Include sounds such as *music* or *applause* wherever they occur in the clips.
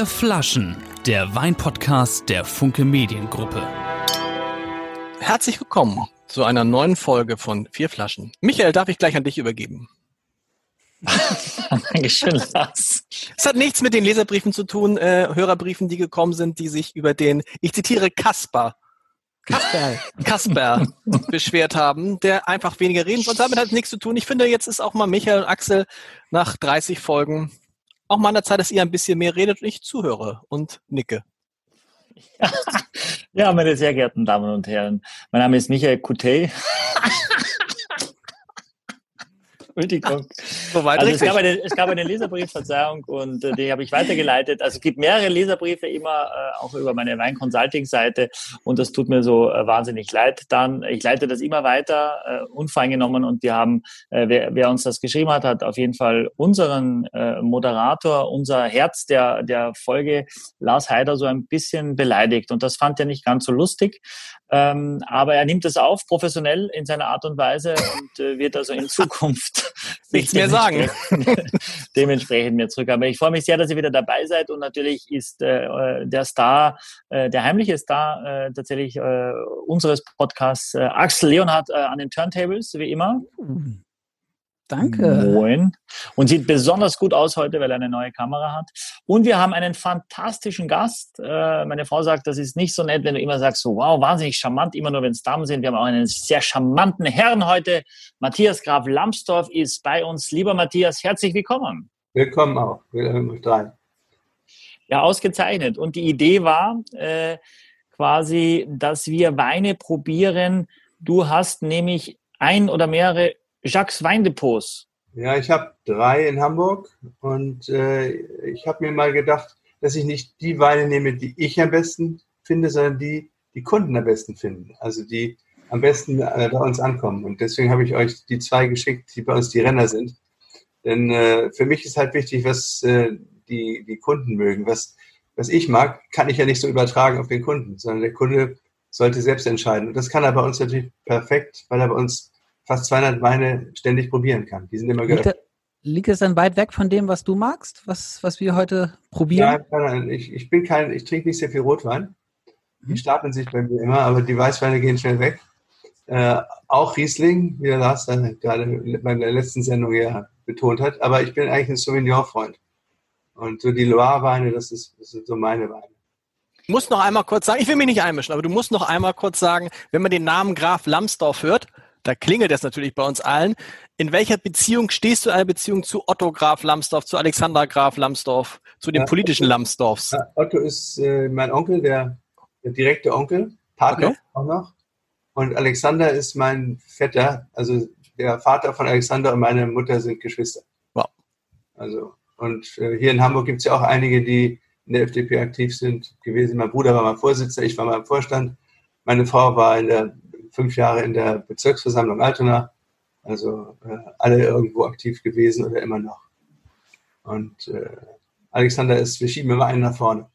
Vier Flaschen, der Weinpodcast der Funke Mediengruppe. Herzlich willkommen zu einer neuen Folge von Vier Flaschen. Michael, darf ich gleich an dich übergeben? *laughs* Dankeschön, Lars. Es hat nichts mit den Leserbriefen zu tun, äh, Hörerbriefen, die gekommen sind, die sich über den, ich zitiere Kasper, Kasper, *laughs* Kasper beschwert haben, der einfach weniger reden und damit hat es nichts zu tun. Ich finde, jetzt ist auch mal Michael und Axel nach 30 Folgen auch mal an der Zeit, dass ihr ein bisschen mehr redet und ich zuhöre und nicke. *laughs* Ja, meine sehr geehrten Damen und Herren, mein Name ist Michael Coutet. *laughs* Entschuldigung. So also es, gab eine, es gab eine Leserbriefverzeihung und äh, die habe ich weitergeleitet. Also es gibt mehrere Leserbriefe immer äh, auch über meine Wein-Consulting-Seite und das tut mir so äh, wahnsinnig leid. Dann, ich leite das immer weiter, äh, unvoreingenommen und wir haben, äh, wer, wer uns das geschrieben hat, hat auf jeden Fall unseren äh, Moderator, unser Herz der, der Folge, Lars Heider, so ein bisschen beleidigt und das fand er nicht ganz so lustig. Ähm, aber er nimmt es auf, professionell in seiner Art und Weise und äh, wird also in Zukunft *laughs* nichts mehr sagen. *laughs* dementsprechend mir zurück. Aber ich freue mich sehr, dass ihr wieder dabei seid und natürlich ist äh, der Star, äh, der heimliche Star äh, tatsächlich äh, unseres Podcasts äh, Axel Leonhardt äh, an den Turntables, wie immer. Mhm. Danke. Moin. Und sieht besonders gut aus heute, weil er eine neue Kamera hat. Und wir haben einen fantastischen Gast. Äh, meine Frau sagt, das ist nicht so nett, wenn du immer sagst, so wow, wahnsinnig charmant, immer nur wenn es Damen sind. Wir haben auch einen sehr charmanten Herrn heute. Matthias Graf Lambsdorff ist bei uns. Lieber Matthias, herzlich willkommen. Willkommen auch. Willkommen rein. Ja, ausgezeichnet. Und die Idee war äh, quasi, dass wir Weine probieren. Du hast nämlich ein oder mehrere Jacques Weindepots? Ja, ich habe drei in Hamburg und äh, ich habe mir mal gedacht, dass ich nicht die Weine nehme, die ich am besten finde, sondern die die Kunden am besten finden. Also die am besten äh, bei uns ankommen. Und deswegen habe ich euch die zwei geschickt, die bei uns die Renner sind. Denn äh, für mich ist halt wichtig, was äh, die, die Kunden mögen. Was, was ich mag, kann ich ja nicht so übertragen auf den Kunden, sondern der Kunde sollte selbst entscheiden. Und das kann er bei uns natürlich perfekt, weil er bei uns fast 200 Weine ständig probieren kann. Die sind immer geöffnet. Liegt es dann weit weg von dem, was du magst, was, was wir heute probieren? Ja, ich, ich bin kein, ich trinke nicht sehr viel Rotwein. Die mhm. stapeln sich bei mir immer, aber die Weißweine gehen schnell weg. Äh, auch Riesling, wie der Lars dann gerade bei der letzten Sendung ja betont hat. Aber ich bin eigentlich ein Sauvignon-Freund. Und so die Loire-Weine, das, ist, das sind so meine Weine. Ich muss noch einmal kurz sagen, ich will mich nicht einmischen, aber du musst noch einmal kurz sagen, wenn man den Namen Graf Lambsdorff hört, da klingelt es natürlich bei uns allen. In welcher Beziehung stehst du in einer Beziehung zu Otto Graf Lambsdorff, zu Alexander Graf Lambsdorff, zu den ja, politischen Otto, Lambsdorffs? Otto ist äh, mein Onkel, der, der, direkte Onkel, Partner okay. auch noch. Und Alexander ist mein Vetter, also der Vater von Alexander und meine Mutter sind Geschwister. Wow. Also, und äh, hier in Hamburg gibt es ja auch einige, die in der FDP aktiv sind gewesen. Mein Bruder war mal Vorsitzender, ich war mal im Vorstand. Meine Frau war in der fünf Jahre in der Bezirksversammlung Altona, also äh, alle irgendwo aktiv gewesen oder immer noch. Und äh, Alexander ist, wir schieben immer einen nach vorne.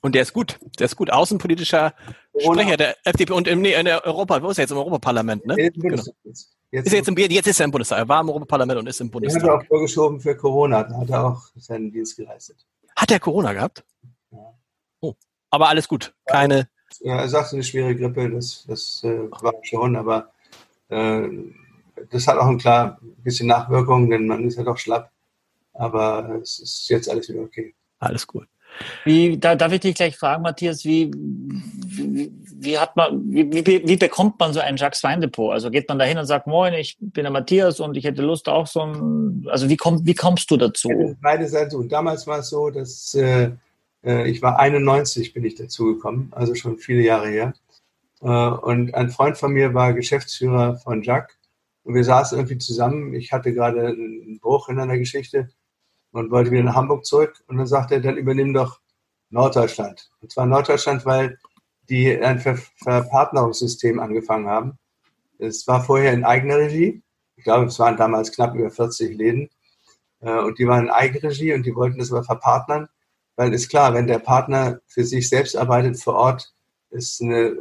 und der ist gut. Der ist gut. Außenpolitischer. Sprecher der FDP und im, nee, in der Europa, wo ist er jetzt im Europaparlament, ne? Genau. Jetzt, ist er jetzt, im, jetzt ist er im Bundestag. Er war im Europaparlament und ist im Bundestag. Er hat auch vorgeschoben für Corona. Da hat er auch seinen Dienst geleistet. Hat er Corona gehabt? Ja. Oh. Aber alles gut. Keine er sagte eine schwere Grippe, das, das äh, war schon, aber äh, das hat auch ein klar bisschen Nachwirkungen, denn man ist ja doch schlapp. Aber es ist jetzt alles wieder okay. Alles gut. Wie, da darf ich dich gleich fragen, Matthias, wie, wie, wie hat man, wie, wie, wie bekommt man so ein Jacques Weindepot? Also geht man da hin und sagt, moin, ich bin der Matthias und ich hätte Lust auch so ein, also wie, komm, wie kommst du dazu? Beide Seiten so. Damals war es so, dass äh, ich war 91, bin ich dazugekommen, also schon viele Jahre her. Äh, und ein Freund von mir war Geschäftsführer von Jacques. Und wir saßen irgendwie zusammen. Ich hatte gerade einen Bruch in einer Geschichte und wollte wieder nach Hamburg zurück. Und dann sagte er, dann übernimm doch Norddeutschland. Und zwar Norddeutschland, weil die ein Ver Verpartnerungssystem angefangen haben. Es war vorher in eigener Regie. Ich glaube, es waren damals knapp über 40 Läden. Äh, und die waren in Eigenregie und die wollten das aber verpartnern. Weil ist klar, wenn der Partner für sich selbst arbeitet vor Ort, ist eine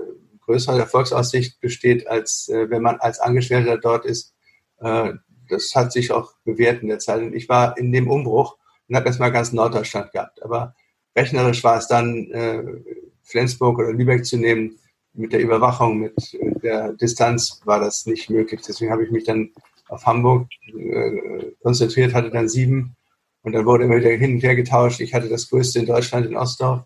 größere Erfolgsaussicht besteht, als äh, wenn man als Angestellter dort ist. Äh, das hat sich auch bewährt in der Zeit. Und ich war in dem Umbruch und habe erstmal ganz Norddeutschland gehabt. Aber rechnerisch war es dann, äh, Flensburg oder Lübeck zu nehmen. Mit der Überwachung, mit der Distanz war das nicht möglich. Deswegen habe ich mich dann auf Hamburg äh, konzentriert, hatte dann sieben und dann wurde immer wieder hin und her getauscht. Ich hatte das größte in Deutschland in Ostdorf.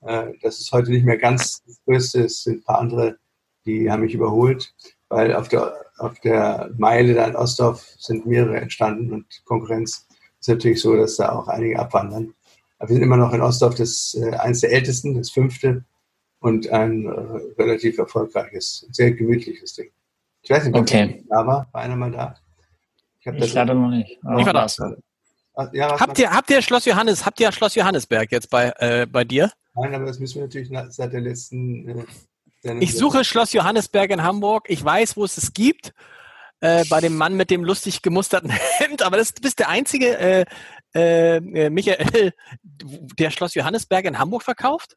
Äh, das ist heute nicht mehr ganz das größte. Es sind ein paar andere, die haben mich überholt, weil auf der, auf der Meile da in Ostdorf sind mehrere entstanden und Konkurrenz ist natürlich so, dass da auch einige abwandern. Aber wir sind immer noch in Ostdorf das äh, eines der ältesten, das fünfte und ein äh, relativ erfolgreiches, sehr gemütliches Ding. Ich weiß nicht, ob okay. da war. War einer mal da? Ich, ich leider noch nicht. ich war da. Ja, habt, ihr, habt ihr Schloss Johannes, habt ihr Schloss Johannesberg jetzt bei, äh, bei dir? Nein, aber das müssen wir natürlich seit der letzten. Äh, ich suche Schloss Johannesberg in Hamburg. Ich weiß, wo es es gibt. Äh, bei dem Mann mit dem lustig gemusterten *laughs* Hemd, aber das, du bist der einzige äh, äh, äh, Michael, der Schloss Johannesberg in Hamburg verkauft?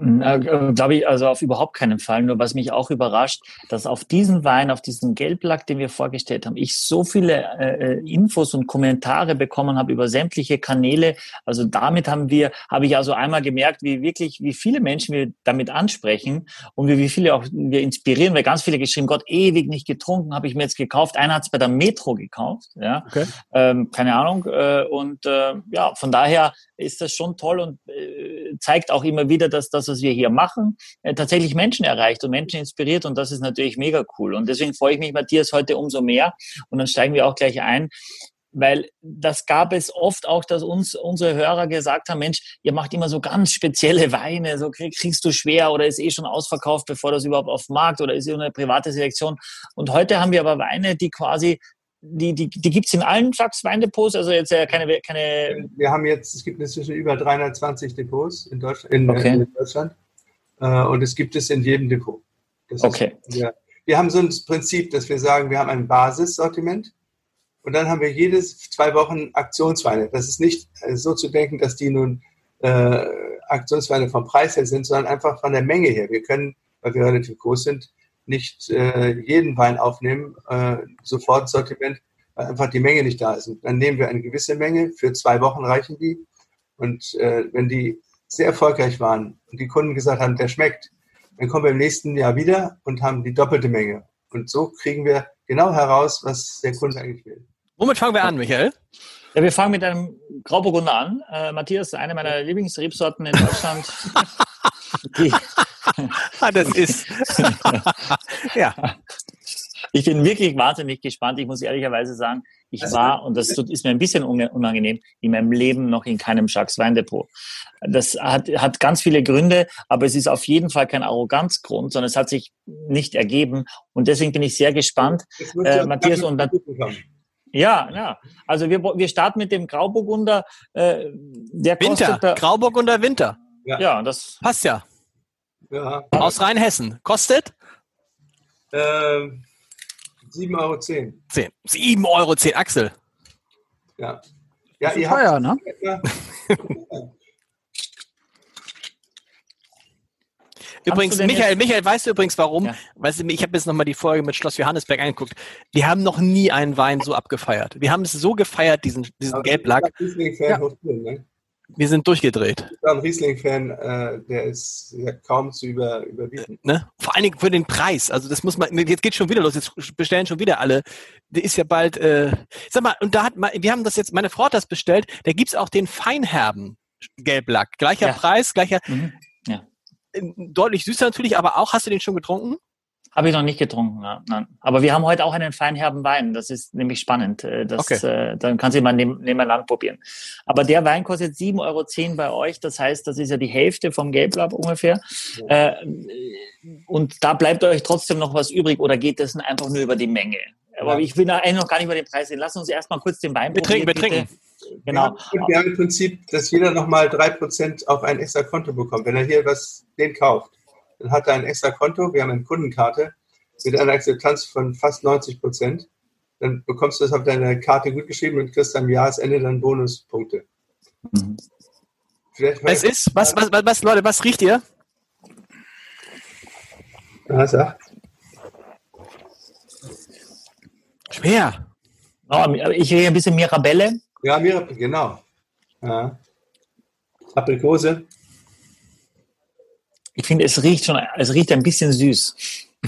Äh, Glaube ich, also auf überhaupt keinen Fall. Nur was mich auch überrascht, dass auf diesen Wein, auf diesen Gelblack, den wir vorgestellt haben, ich so viele äh, äh, Infos und Kommentare bekommen habe über sämtliche Kanäle. Also damit haben wir, habe ich also einmal gemerkt, wie wirklich, wie viele Menschen wir damit ansprechen und wie, wie viele auch wir inspirieren, weil ganz viele geschrieben, Gott, ewig nicht getrunken, habe ich mir jetzt gekauft. Einer hat es bei der Metro gekauft, ja, okay. ähm, keine Ahnung. Äh, und äh, ja, von daher ist das schon toll und äh, zeigt auch immer wieder, dass das, was wir hier machen, äh, tatsächlich Menschen erreicht und Menschen inspiriert und das ist natürlich mega cool. Und deswegen freue ich mich, Matthias, heute umso mehr und dann steigen wir auch gleich ein. Weil das gab es oft auch, dass uns unsere Hörer gesagt haben, Mensch, ihr macht immer so ganz spezielle Weine, so krieg, kriegst du schwer oder ist eh schon ausverkauft, bevor das überhaupt auf Markt oder ist eh eine private Selektion. Und heute haben wir aber Weine, die quasi die, die, die gibt es in allen Sachs Weindepots, also jetzt ja keine, keine. Wir haben jetzt, es gibt inzwischen über 320 Depots in Deutschland. In, okay. in Deutschland äh, und es gibt es in jedem Depot. Das okay. Ist, ja, wir haben so ein Prinzip, dass wir sagen, wir haben ein Basissortiment und dann haben wir jedes zwei Wochen Aktionsweine. Das ist nicht äh, so zu denken, dass die nun äh, Aktionsweine vom Preis her sind, sondern einfach von der Menge her. Wir können, weil wir relativ groß sind, nicht äh, jeden Wein aufnehmen, äh, sofort Sortiment, weil einfach die Menge nicht da ist. Und dann nehmen wir eine gewisse Menge, für zwei Wochen reichen die. Und äh, wenn die sehr erfolgreich waren und die Kunden gesagt haben, der schmeckt, dann kommen wir im nächsten Jahr wieder und haben die doppelte Menge. Und so kriegen wir genau heraus, was der Kunde eigentlich will. Womit fangen wir an, Michael? Ja, wir fangen mit einem Grauburgunder an. Äh, Matthias, eine meiner Lieblingsrebsorten in Deutschland. *laughs* die, *laughs* das ist. *laughs* ja. Ich bin wirklich wahnsinnig gespannt. Ich muss ehrlicherweise sagen, ich also, war, und das ist mir ein bisschen unangenehm, in meinem Leben noch in keinem Schacks Weindepot. Das hat, hat ganz viele Gründe, aber es ist auf jeden Fall kein Arroganzgrund, sondern es hat sich nicht ergeben. Und deswegen bin ich sehr gespannt, äh, Matthias, und dann, ja, ja. Also wir, wir starten mit dem Grauburgunder. Äh, der Winter. Kostet, Grauburgunder Winter. Ja, ja das passt ja. Ja. Aus Rheinhessen. Kostet? Äh, 7,10 Euro. 10. 7,10 Euro, Axel. Ja. Ja, ihr teuer, habt, ne? *laughs* Übrigens, Michael, Michael, weißt du übrigens warum? Ja. Weißt du, ich habe jetzt nochmal die Folge mit Schloss Johannesberg angeguckt. Die haben noch nie einen Wein so abgefeiert. Wir haben es so gefeiert, diesen, diesen Gelblack. Ja. Ne? Wir sind durchgedreht. Ich bin ein Riesling-Fan, äh, der ist ja kaum zu über, überbieten. Ne? Vor allen Dingen für den Preis. Also das muss man, jetzt geht schon wieder los, jetzt bestellen schon wieder alle. Der ist ja bald, äh, sag mal, und da hat man, wir haben das jetzt, meine Frau hat das bestellt, da gibt's auch den Feinherben Gelblack. Gleicher ja. Preis, gleicher, mhm. ja. deutlich süßer natürlich, aber auch, hast du den schon getrunken? Habe ich noch nicht getrunken, ja. Nein. Aber wir haben heute auch einen feinherben Wein. Das ist nämlich spannend. Äh, das, okay. äh, dann kannst du mal neben, nebeneinander probieren. Aber der Wein kostet 7,10 Euro bei euch. Das heißt, das ist ja die Hälfte vom Gelblab ungefähr. Ja. Äh, und da bleibt euch trotzdem noch was übrig oder geht das einfach nur über die Menge? Aber ja. ich will eigentlich noch gar nicht über den Preis reden. Lass uns erstmal kurz den Wein wir probieren. Wir trinken, wir trinken. Genau. Ja, wir haben im Prinzip, dass jeder nochmal 3% auf ein extra Konto bekommt, wenn er hier was den kauft dann hat er ein extra Konto, wir haben eine Kundenkarte mit einer Akzeptanz von fast 90 Prozent. Dann bekommst du das auf deine Karte gut geschrieben und kriegst am Jahresende dann Bonuspunkte. Mhm. Es ist, was, was, was, Leute, was riecht ihr? Ja, sag. Schwer. Oh, ich rieche ein bisschen Mirabelle. Ja, Mirabelle, genau. Ja. Aprikose. Ich finde, es riecht schon, es riecht ein bisschen süß.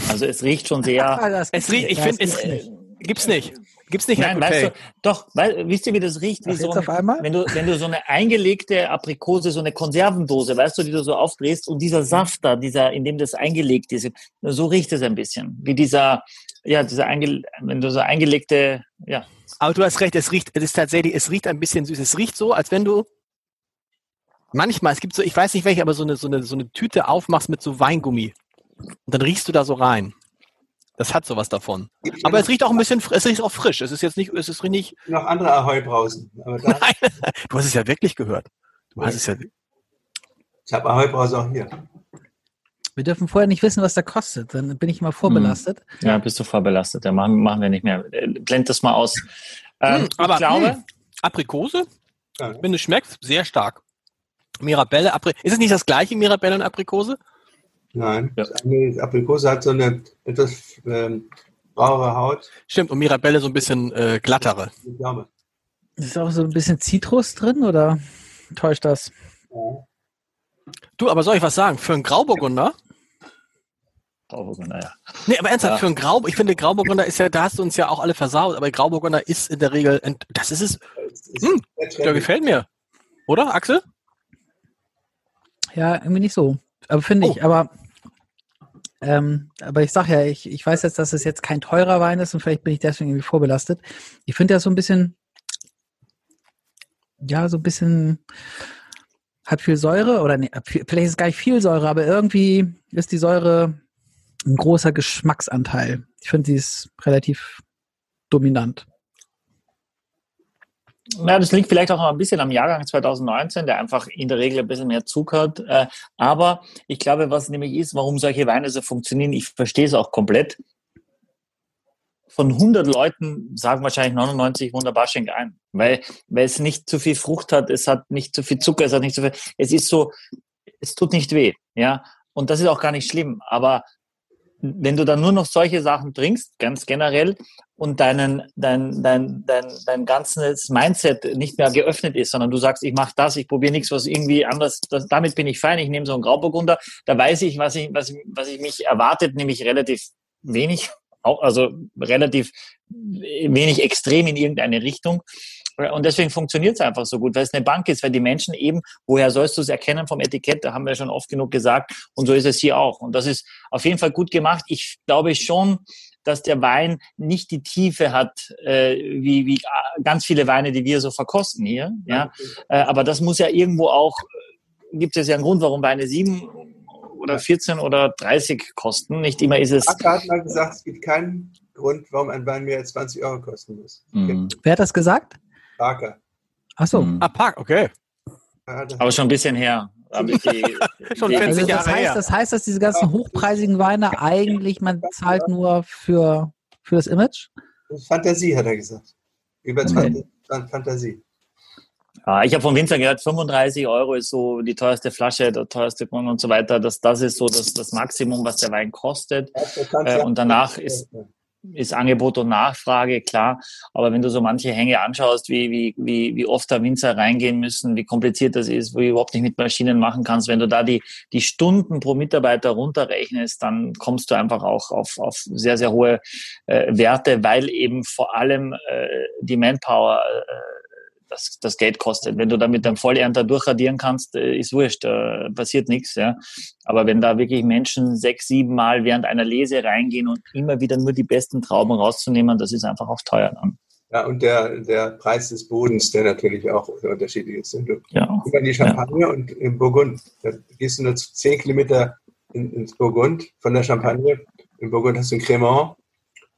Also es riecht schon sehr. *laughs* es riecht, ich finde, es äh, gibt's nicht. Gibt's nicht. Nein, weißt du, doch, weil, wisst ihr, wie das riecht? Wie so ein, wenn du, wenn du so eine eingelegte Aprikose, so eine Konservendose, weißt du, die du so aufdrehst und dieser Saft da, dieser, in dem das eingelegt ist, so riecht es ein bisschen. Wie dieser, ja, dieser einge, wenn du so eingelegte, ja. Aber du hast recht, es riecht, es ist tatsächlich, es riecht ein bisschen süß. Es riecht so, als wenn du manchmal, es gibt so, ich weiß nicht welche, aber so eine, so eine, so eine Tüte aufmachst mit so Weingummi. Und dann riechst du da so rein. Das hat sowas davon. Aber es riecht auch ein bisschen, es riecht auch frisch. Es ist jetzt nicht, es ist nicht. Noch andere Ahoi-Brausen. *laughs* Nein, du hast es ja wirklich gehört. Du hast es ja. Ich habe Ahoi-Brause auch hier. Wir dürfen vorher nicht wissen, was der kostet. Dann bin ich immer vorbelastet. Hm. Ja, bist du vorbelastet. Ja, machen, machen wir nicht mehr. Äh, blend das mal aus. Ähm, hm, aber ich glaube, hm, Aprikose, ja. wenn es schmeckt, sehr stark. Mirabelle, Apri ist es nicht das gleiche Mirabelle und Aprikose? Nein, ja. Aprikose hat so eine etwas ähm, brauere Haut. Stimmt, und Mirabelle so ein bisschen äh, glattere. Ist auch so ein bisschen Zitrus drin oder täuscht das? Ja. Du, aber soll ich was sagen? Für einen Grauburgunder? Grauburgunder, ja. Nee, aber ernsthaft, ja. für einen Grau, ich finde, Grauburgunder ist ja, da hast du uns ja auch alle versaut, aber Grauburgunder ist in der Regel, das ist es. Hm, der gefällt mir. Oder, Axel? Ja, irgendwie nicht so. Aber finde ich, oh. aber ähm, aber ich sage ja, ich, ich weiß jetzt, dass es jetzt kein teurer Wein ist und vielleicht bin ich deswegen irgendwie vorbelastet. Ich finde ja so ein bisschen, ja, so ein bisschen, hat viel Säure oder nee, vielleicht ist es gar nicht viel Säure, aber irgendwie ist die Säure ein großer Geschmacksanteil. Ich finde, sie ist relativ dominant. Ja, das liegt vielleicht auch ein bisschen am Jahrgang 2019, der einfach in der Regel ein bisschen mehr Zug hat. Äh, aber ich glaube, was nämlich ist, warum solche Weine so funktionieren, ich verstehe es auch komplett. Von 100 Leuten sagen wahrscheinlich 99 wunderbar schenk ein, weil, weil es nicht zu viel Frucht hat, es hat nicht zu viel Zucker, es hat nicht zu viel, es ist so, es tut nicht weh, ja. Und das ist auch gar nicht schlimm. Aber wenn du dann nur noch solche Sachen trinkst, ganz generell, und deinen, dein, dein, dein, dein ganzes Mindset nicht mehr geöffnet ist, sondern du sagst, ich mache das, ich probiere nichts, was irgendwie anders, das, damit bin ich fein, ich nehme so einen Grauburgunder, da weiß ich, was ich, was, was ich mich erwartet, nämlich relativ wenig, auch, also relativ wenig extrem in irgendeine Richtung. Und deswegen funktioniert es einfach so gut, weil es eine Bank ist, weil die Menschen eben, woher sollst du es erkennen vom Etikett, da haben wir schon oft genug gesagt, und so ist es hier auch. Und das ist auf jeden Fall gut gemacht. Ich glaube schon, dass der Wein nicht die Tiefe hat, äh, wie, wie äh, ganz viele Weine, die wir so verkosten hier. Ja? Äh, aber das muss ja irgendwo auch, äh, gibt es ja einen Grund, warum Weine sieben oder 14 oder 30 kosten. Nicht immer ist es. Acker hat mal gesagt, es gibt keinen Grund, warum ein Wein mehr als 20 Euro kosten muss. Mhm. Wer hat das gesagt? Parker. Ach so. Mhm. Ah, Park, okay. Aber schon ein bisschen her. Die, *laughs* Schon 40 also das, heißt, das heißt, dass diese ganzen hochpreisigen Weine eigentlich, man zahlt nur für, für das Image? Fantasie, hat er gesagt. Über okay. Fantasie. Ja, ich habe vom Winzer gehört, 35 Euro ist so die teuerste Flasche, der teuerste Grund und so weiter. Das, das ist so das, das Maximum, was der Wein kostet. Äh, und danach ist, ist Angebot und Nachfrage, klar. Aber wenn du so manche Hänge anschaust, wie, wie, wie, wie oft da Winzer reingehen müssen, wie kompliziert das ist, wo du überhaupt nicht mit Maschinen machen kannst, wenn du da die, die Stunden pro Mitarbeiter runterrechnest, dann kommst du einfach auch auf, auf sehr, sehr hohe äh, Werte, weil eben vor allem äh, die Manpower äh, das, das Geld kostet. Wenn du da mit einem Vollernter durchradieren kannst, äh, ist wurscht, äh, passiert nichts. Ja. Aber wenn da wirklich Menschen sechs, sieben Mal während einer Lese reingehen und immer wieder nur die besten Trauben rauszunehmen, das ist einfach auch teuer dann. Ja, und der, der Preis des Bodens, der natürlich auch unterschiedlich ist. Du ja. über die Champagne ja. und im Burgund, da gehst du nur zehn Kilometer in, ins Burgund von der Champagne. Im Burgund hast du ein Cremant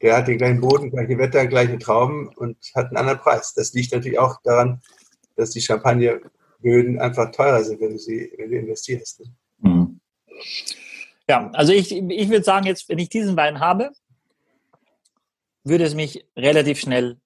der hat den gleichen Boden, gleiche Wetter, gleiche Trauben und hat einen anderen Preis. Das liegt natürlich auch daran, dass die Champagnerböden einfach teurer sind, wenn du sie, wenn du investierst. Ne? Mhm. Ja, also ich, ich würde sagen, jetzt, wenn ich diesen Wein habe, würde es mich relativ schnell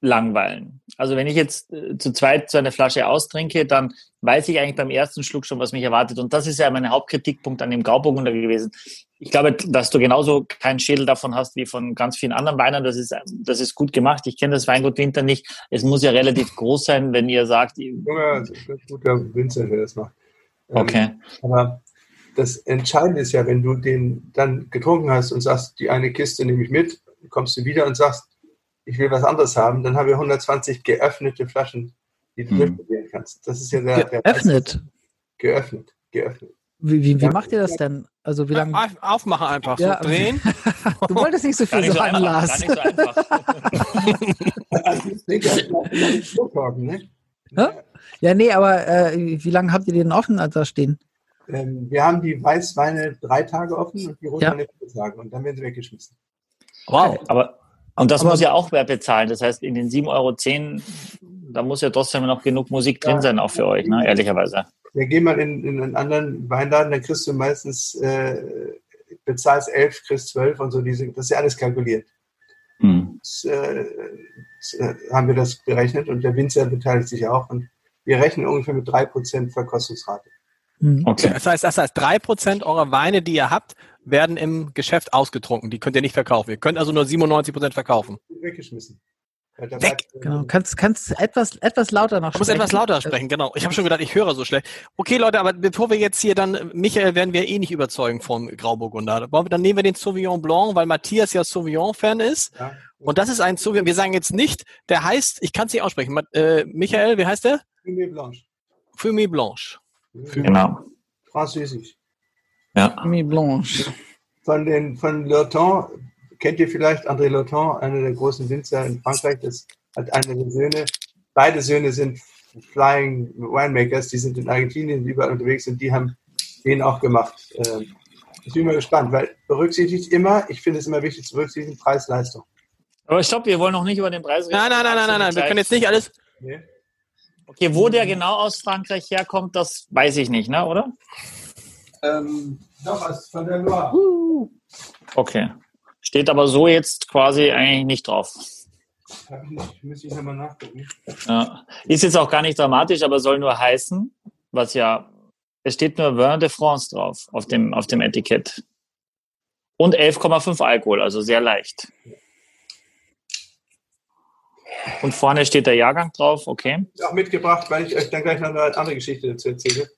langweilen. Also wenn ich jetzt äh, zu zweit so eine Flasche austrinke, dann weiß ich eigentlich beim ersten Schluck schon, was mich erwartet. Und das ist ja mein Hauptkritikpunkt an dem Grauburgunder gewesen. Ich glaube, dass du genauso keinen Schädel davon hast wie von ganz vielen anderen Weinern. Das ist, das ist gut gemacht. Ich kenne das Weingut Winter nicht. Es muss ja relativ groß sein, wenn ihr sagt. Ja, das ist ein guter Winzer, der das macht. Ähm, okay. aber das Entscheidende ist ja, wenn du den dann getrunken hast und sagst, die eine Kiste nehme ich mit, kommst du wieder und sagst, ich will was anderes haben, dann haben wir 120 geöffnete Flaschen, die du hm. durchprobieren kannst. Das ist ja der. Geöffnet? Der geöffnet, geöffnet. Wie, wie, wie macht ihr das denn? Also wie lange? Aufmachen einfach, ja. so drehen. *laughs* du wolltest nicht so viel so sagen, Lars. Gar nicht so einfach. *laughs* ne? Ja, nee, aber äh, wie lange habt ihr den offen da stehen? Ähm, wir haben die Weißweine drei Tage offen und die Rotweine ja. vier Tage und dann werden sie weggeschmissen. Wow, aber und das aber, muss ja auch wer bezahlen. Das heißt, in den 7,10 Euro, da muss ja trotzdem noch genug Musik drin sein, auch für euch, ne? ehrlicherweise. Ja, geh mal in, in einen anderen Weinladen, dann kriegst du meistens, äh, bezahlst 11, kriegst 12 und so, diese, das ist ja alles kalkuliert. Hm. Das, äh, das, äh, haben wir das berechnet und der Winzer beteiligt sich auch und wir rechnen ungefähr mit 3% Verkostungsrate. Hm. Okay. Das heißt, das heißt, 3% eurer Weine, die ihr habt, werden im Geschäft ausgetrunken. Die könnt ihr nicht verkaufen. Ihr könnt also nur 97% verkaufen. Weggeschmissen. Weg. Genau. Kannst, kannst etwas, etwas lauter noch sprechen. Ich muss etwas lauter sprechen, genau. Ich habe schon gedacht, ich höre so schlecht. Okay, Leute, aber bevor wir jetzt hier dann, Michael werden wir eh nicht überzeugen vom Grauburgunder. Dann nehmen wir den Sauvignon Blanc, weil Matthias ja Sauvignon-Fan ist. Ja. Und das ist ein Sauvignon, wir sagen jetzt nicht, der heißt, ich kann es nicht aussprechen. Äh, Michael, wie heißt der? Fumé Blanche. Fumé Blanche. Genau. Französisch. Ja. Fumé Blanche. Von den, von Lurton kennt ihr vielleicht André Lurton, einer der großen Winzer in Frankreich, das hat einer der Söhne. Beide Söhne sind Flying Winemakers, die sind in Argentinien überall unterwegs und die haben den auch gemacht. Ähm, ich bin mal gespannt, weil berücksichtigt immer, ich finde es immer wichtig zu berücksichtigen, Preis-Leistung. Aber stopp, wir wollen noch nicht über den Preis reden. Nein, nein, nein, nein, nein, nein. wir können jetzt nicht alles. Nee. Okay, wo der genau aus Frankreich herkommt, das weiß ich nicht, ne, oder? Ähm, doch, der Loire. Okay. Steht aber so jetzt quasi eigentlich nicht drauf. Hab ich nicht, müsste ich nochmal nachgucken. Ja. Ist jetzt auch gar nicht dramatisch, aber soll nur heißen, was ja, es steht nur Vin de France drauf auf dem, auf dem Etikett. Und 11,5 Alkohol, also sehr leicht. Und vorne steht der Jahrgang drauf, okay. Auch mitgebracht, weil ich euch dann gleich noch eine andere Geschichte dazu erzähle.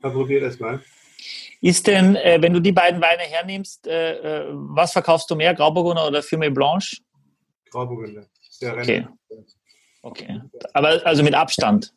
Mal probiert das mal. Ist denn, äh, wenn du die beiden Weine hernimmst, äh, äh was verkaufst du mehr, Grauburgunder oder Fumé Blanche? Grauburgunder. Sehr okay. okay. Aber also mit Abstand?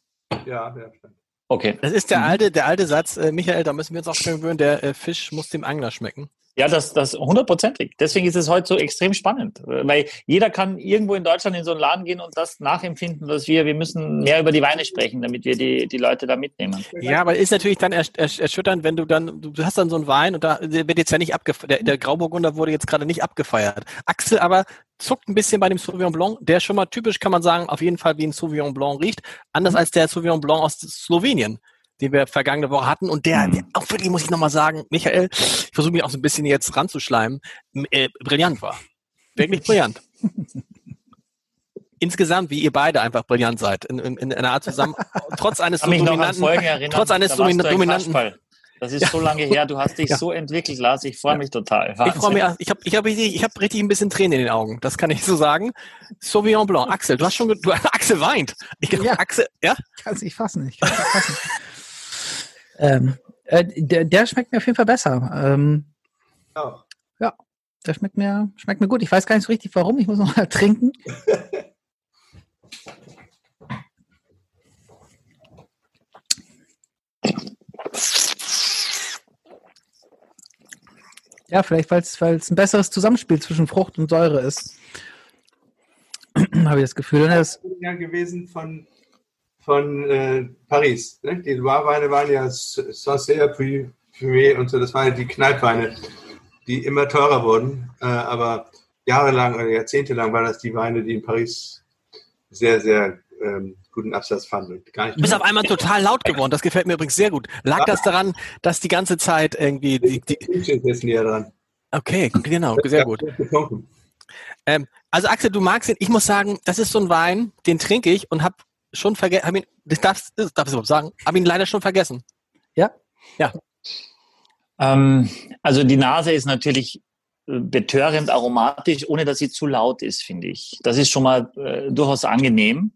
Ja, mit Abstand. Okay. Das ist der mhm. alte, der alte Satz, äh, Michael, da müssen wir uns auch schon gewöhnen, der äh, Fisch muss dem Angler schmecken. Ja, das, das hundertprozentig. Deswegen ist es heute so extrem spannend, weil jeder kann irgendwo in Deutschland in so einen Laden gehen und das nachempfinden, was wir, wir müssen mehr über die Weine sprechen, damit wir die, die Leute da mitnehmen. Ja, aber ist natürlich dann erschütternd, wenn du dann, du hast dann so einen Wein und da wird jetzt ja nicht abgefeiert, der, der Grauburgunder wurde jetzt gerade nicht abgefeiert. Axel aber zuckt ein bisschen bei dem Sauvignon Blanc, der schon mal typisch, kann man sagen, auf jeden Fall wie ein Sauvignon Blanc riecht, anders mhm. als der Sauvignon Blanc aus Slowenien den wir vergangene Woche hatten. Und der, der auch wirklich, muss ich nochmal sagen, Michael, ich versuche mich auch so ein bisschen jetzt ranzuschleimen, äh, brillant war. Wirklich brillant. *laughs* Insgesamt, wie ihr beide einfach brillant seid, in, in, in einer Art zusammen, trotz eines *laughs* so dominanten, erinnert, trotz eines dominanten, das ist so lange her, du hast dich ja. so entwickelt, Lars. Ich freue mich total. Wahnsinn. Ich freue mich, ich habe ich hab richtig, ich hab richtig ein bisschen Tränen in den Augen. Das kann ich so sagen. Sauvignon Blanc. Axel, du hast schon, du, *laughs* Axel weint. Ich, ja. Axel, ja? Kann es nicht fassen. Ich kann es nicht fassen. Ähm, äh, der, der, schmeckt mir auf jeden Fall besser. Ähm, ja. ja, der schmeckt mir, schmeckt mir gut. Ich weiß gar nicht so richtig warum. Ich muss noch mal *laughs* trinken. Ja, vielleicht, weil es ein besseres Zusammenspiel zwischen Frucht und Säure ist. *clears throat* Habe ich das Gefühl. Ne? Das ist ja gewesen von von äh, Paris. Ne? Die Loire-Weine waren ja Sancerre, Fumé und so, das waren ja die Kneippweine, die immer teurer wurden. Äh, aber jahrelang oder jahrzehntelang waren das die Weine, die in Paris sehr, sehr ähm, guten Absatz fanden. Du bist auf einmal total laut geworden. Das gefällt mir übrigens sehr gut. Lag das daran, dass die ganze Zeit irgendwie die, die ist näher dran. Okay, genau, sehr gut. Ähm, Also Axel, du magst ihn. Ich muss sagen, das ist so ein Wein, den trinke ich und habe schon vergessen. Das darfst du überhaupt sagen. Habe ihn leider schon vergessen. Ja. Ja. Ähm, also die Nase ist natürlich äh, betörend aromatisch, ohne dass sie zu laut ist, finde ich. Das ist schon mal äh, durchaus angenehm.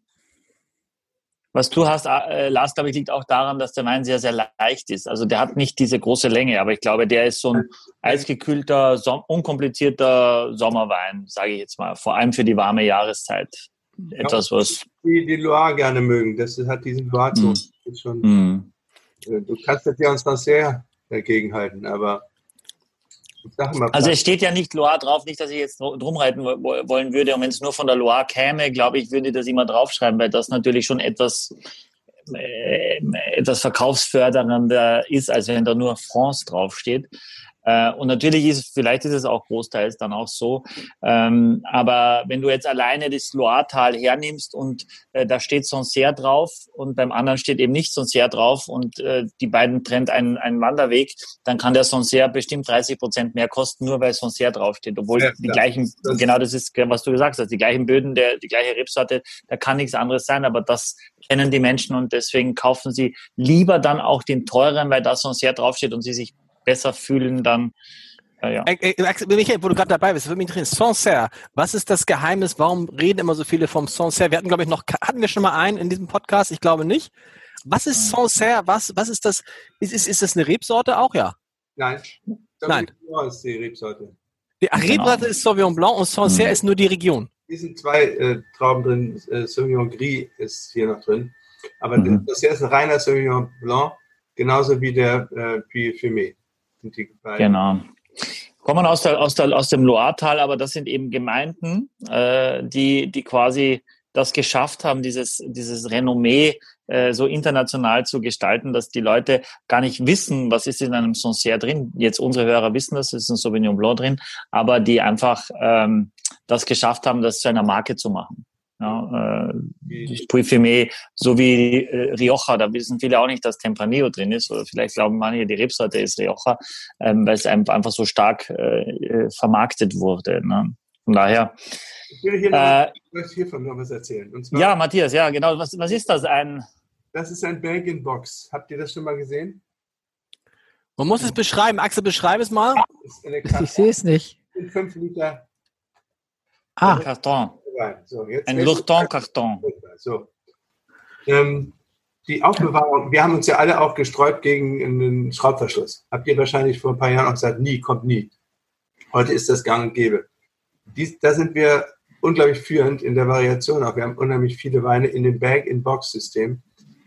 Was du hast, äh, Lars, glaube ich, liegt auch daran, dass der Wein sehr, sehr leicht ist. Also der hat nicht diese große Länge, aber ich glaube, der ist so ein eisgekühlter, unkomplizierter Sommerwein, sage ich jetzt mal, vor allem für die warme Jahreszeit. Etwas, was... Die, die Loire gerne mögen, das hat diesen Loire-Ton. Mm. Mm. Du kannst das ja uns noch sehr dagegenhalten, aber also es steht ja nicht Loire drauf, nicht, dass ich jetzt drumreiten wollen würde. Und wenn es nur von der Loire käme, glaube ich, würde ich das immer draufschreiben, weil das natürlich schon etwas, äh, etwas verkaufsfördernder ist, als wenn da nur France draufsteht. Äh, und natürlich ist, vielleicht ist es auch großteils dann auch so. Ähm, aber wenn du jetzt alleine das Loire-Tal hernimmst und äh, da steht Sancerre drauf und beim anderen steht eben nicht Sancerre drauf und äh, die beiden trennt einen, einen Wanderweg, dann kann der Sancerre bestimmt 30 Prozent mehr kosten, nur weil Sancerre draufsteht. Obwohl ja, die gleichen, das genau das ist, was du gesagt hast, die gleichen Böden, der, die gleiche Rebsorte, da kann nichts anderes sein, aber das kennen die Menschen und deswegen kaufen sie lieber dann auch den teuren, weil da Sancerre draufsteht und sie sich besser fühlen, dann ja, ja. Äh, äh, Michael, wo du gerade dabei bist, würde mich interessieren, Sancerre, was ist das Geheimnis, warum reden immer so viele vom Sancerre? Wir hatten, glaube ich, noch, hatten wir schon mal einen in diesem Podcast? Ich glaube nicht. Was ist Sancerre? Was, was ist das? Ist, ist, ist das eine Rebsorte auch, ja? Nein. Nein. ist die Rebsorte. Die Rebsorte genau. ist Sauvignon Blanc und Sancerre mhm. ist nur die Region. Hier sind zwei äh, Trauben drin, äh, Sauvignon Gris ist hier noch drin. Aber mhm. das hier ist ein reiner Sauvignon Blanc, genauso wie der äh, Puy Fumé sind die. Genau. Kommen aus, der, aus, der, aus dem Loiretal, aber das sind eben Gemeinden, äh, die, die quasi das geschafft haben, dieses, dieses Renommee äh, so international zu gestalten, dass die Leute gar nicht wissen, was ist in einem Sancerre drin. Jetzt unsere Hörer wissen das, es ist ein Sauvignon Blanc drin, aber die einfach ähm, das geschafft haben, das zu einer Marke zu machen. Ja, äh, Puy so wie äh, Rioja, da wissen viele auch nicht, dass Tempranillo drin ist, oder vielleicht glauben manche, die Rebsorte ist Rioja, ähm, weil es einfach so stark äh, äh, vermarktet wurde. Ne? Von daher. Ich will hier noch, äh, ich hiervon noch was erzählen. Zwar, ja, Matthias, ja, genau. Was, was ist das? Ein, das ist ein Belgian Box. Habt ihr das schon mal gesehen? Man muss es beschreiben. Axel, beschreib es mal. Ich sehe es nicht. 5 Liter. Ah. Karton rein. So, ein Lurton-Karton. So. Ähm, die Aufbewahrung, wir haben uns ja alle auch gesträubt gegen einen Schraubverschluss. Habt ihr wahrscheinlich vor ein paar Jahren auch gesagt, nie, kommt nie. Heute ist das gang und gäbe. Dies, da sind wir unglaublich führend in der Variation auch. Wir haben unheimlich viele Weine in dem Bag-in-Box-System.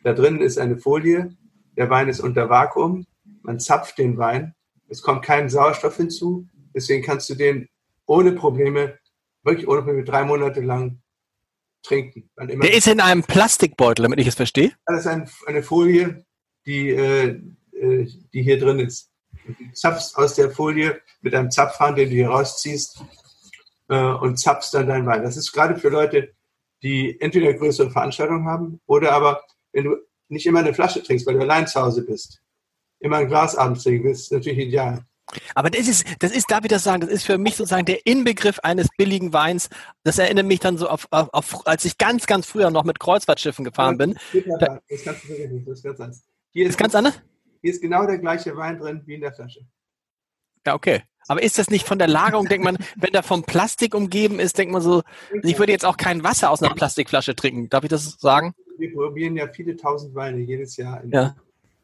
Da drin ist eine Folie, der Wein ist unter Vakuum, man zapft den Wein, es kommt kein Sauerstoff hinzu, deswegen kannst du den ohne Probleme wirklich ohne Probleme drei Monate lang trinken. Der ist in einem Plastikbeutel, damit ich es verstehe? Das ist ein, eine Folie, die, äh, äh, die hier drin ist. Du zapfst aus der Folie mit einem Zapfhahn, den du hier rausziehst äh, und zapfst dann dein Wein. Das ist gerade für Leute, die entweder größere Veranstaltungen haben oder aber, wenn du nicht immer eine Flasche trinkst, weil du allein zu Hause bist, immer ein Glas abends trinken willst, ist natürlich ideal. Aber das ist, das ist, darf ich das sagen, das ist für mich sozusagen der Inbegriff eines billigen Weins. Das erinnert mich dann so auf, auf, auf als ich ganz, ganz früher noch mit Kreuzfahrtschiffen gefahren bin. Da, das kannst du vergessen, das ist ganz anders. Hier ist, ist ganz anders? Hier ist genau der gleiche Wein drin wie in der Flasche. Ja, okay. Aber ist das nicht von der Lagerung, denkt man, *laughs* wenn der vom Plastik umgeben ist, denkt man so, ich würde jetzt auch kein Wasser aus einer Plastikflasche trinken. Darf ich das sagen? Wir probieren ja viele tausend Weine jedes Jahr in ja.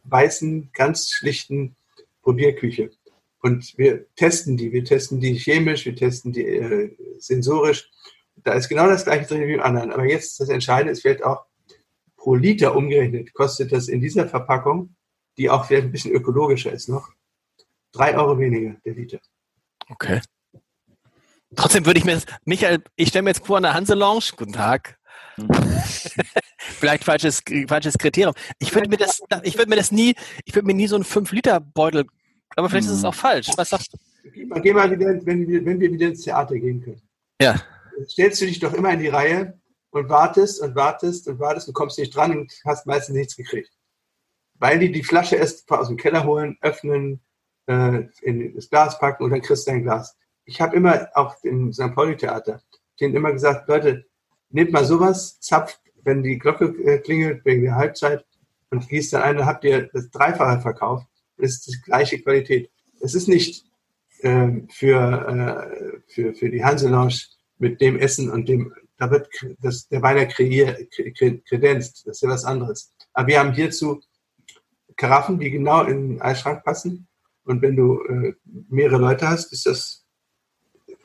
weißen, ganz schlichten Probierküche. Und wir testen die. Wir testen die chemisch, wir testen die äh, sensorisch. Da ist genau das gleiche drin wie im anderen. Aber jetzt das Entscheidende, es wird auch pro Liter umgerechnet, kostet das in dieser Verpackung, die auch vielleicht ein bisschen ökologischer ist noch, drei Euro weniger der Liter. Okay. Trotzdem würde ich mir das, Michael, ich stelle mir jetzt vor, eine Hanse Lounge, guten Tag. *laughs* Vielleicht falsches, falsches Kriterium. Ich würde mir das, ich würde mir das nie, ich würde mir nie so einen 5-Liter-Beutel aber vielleicht ist es hm. auch falsch. Was sagst du? Geh mal, geh mal wieder, wenn, wir, wenn wir wieder ins Theater gehen können. Ja. Stellst du dich doch immer in die Reihe und wartest und wartest und wartest und kommst nicht dran und hast meistens nichts gekriegt. Weil die die Flasche erst aus dem Keller holen, öffnen, äh, in das Glas packen und dann kriegst du dein Glas. Ich habe immer auch im St. Pauli Theater denen immer gesagt, Leute, nehmt mal sowas, zapft, wenn die Glocke äh, klingelt wegen der Halbzeit und gießt dann ein, dann habt ihr das Dreifache verkauft. Ist die gleiche Qualität. Es ist nicht äh, für, äh, für, für die Hanselounge mit dem Essen und dem, da wird das, der Wein kreiert, kredenzt. Das ist ja was anderes. Aber wir haben hierzu Karaffen, die genau in den Eisschrank passen. Und wenn du äh, mehrere Leute hast, ist das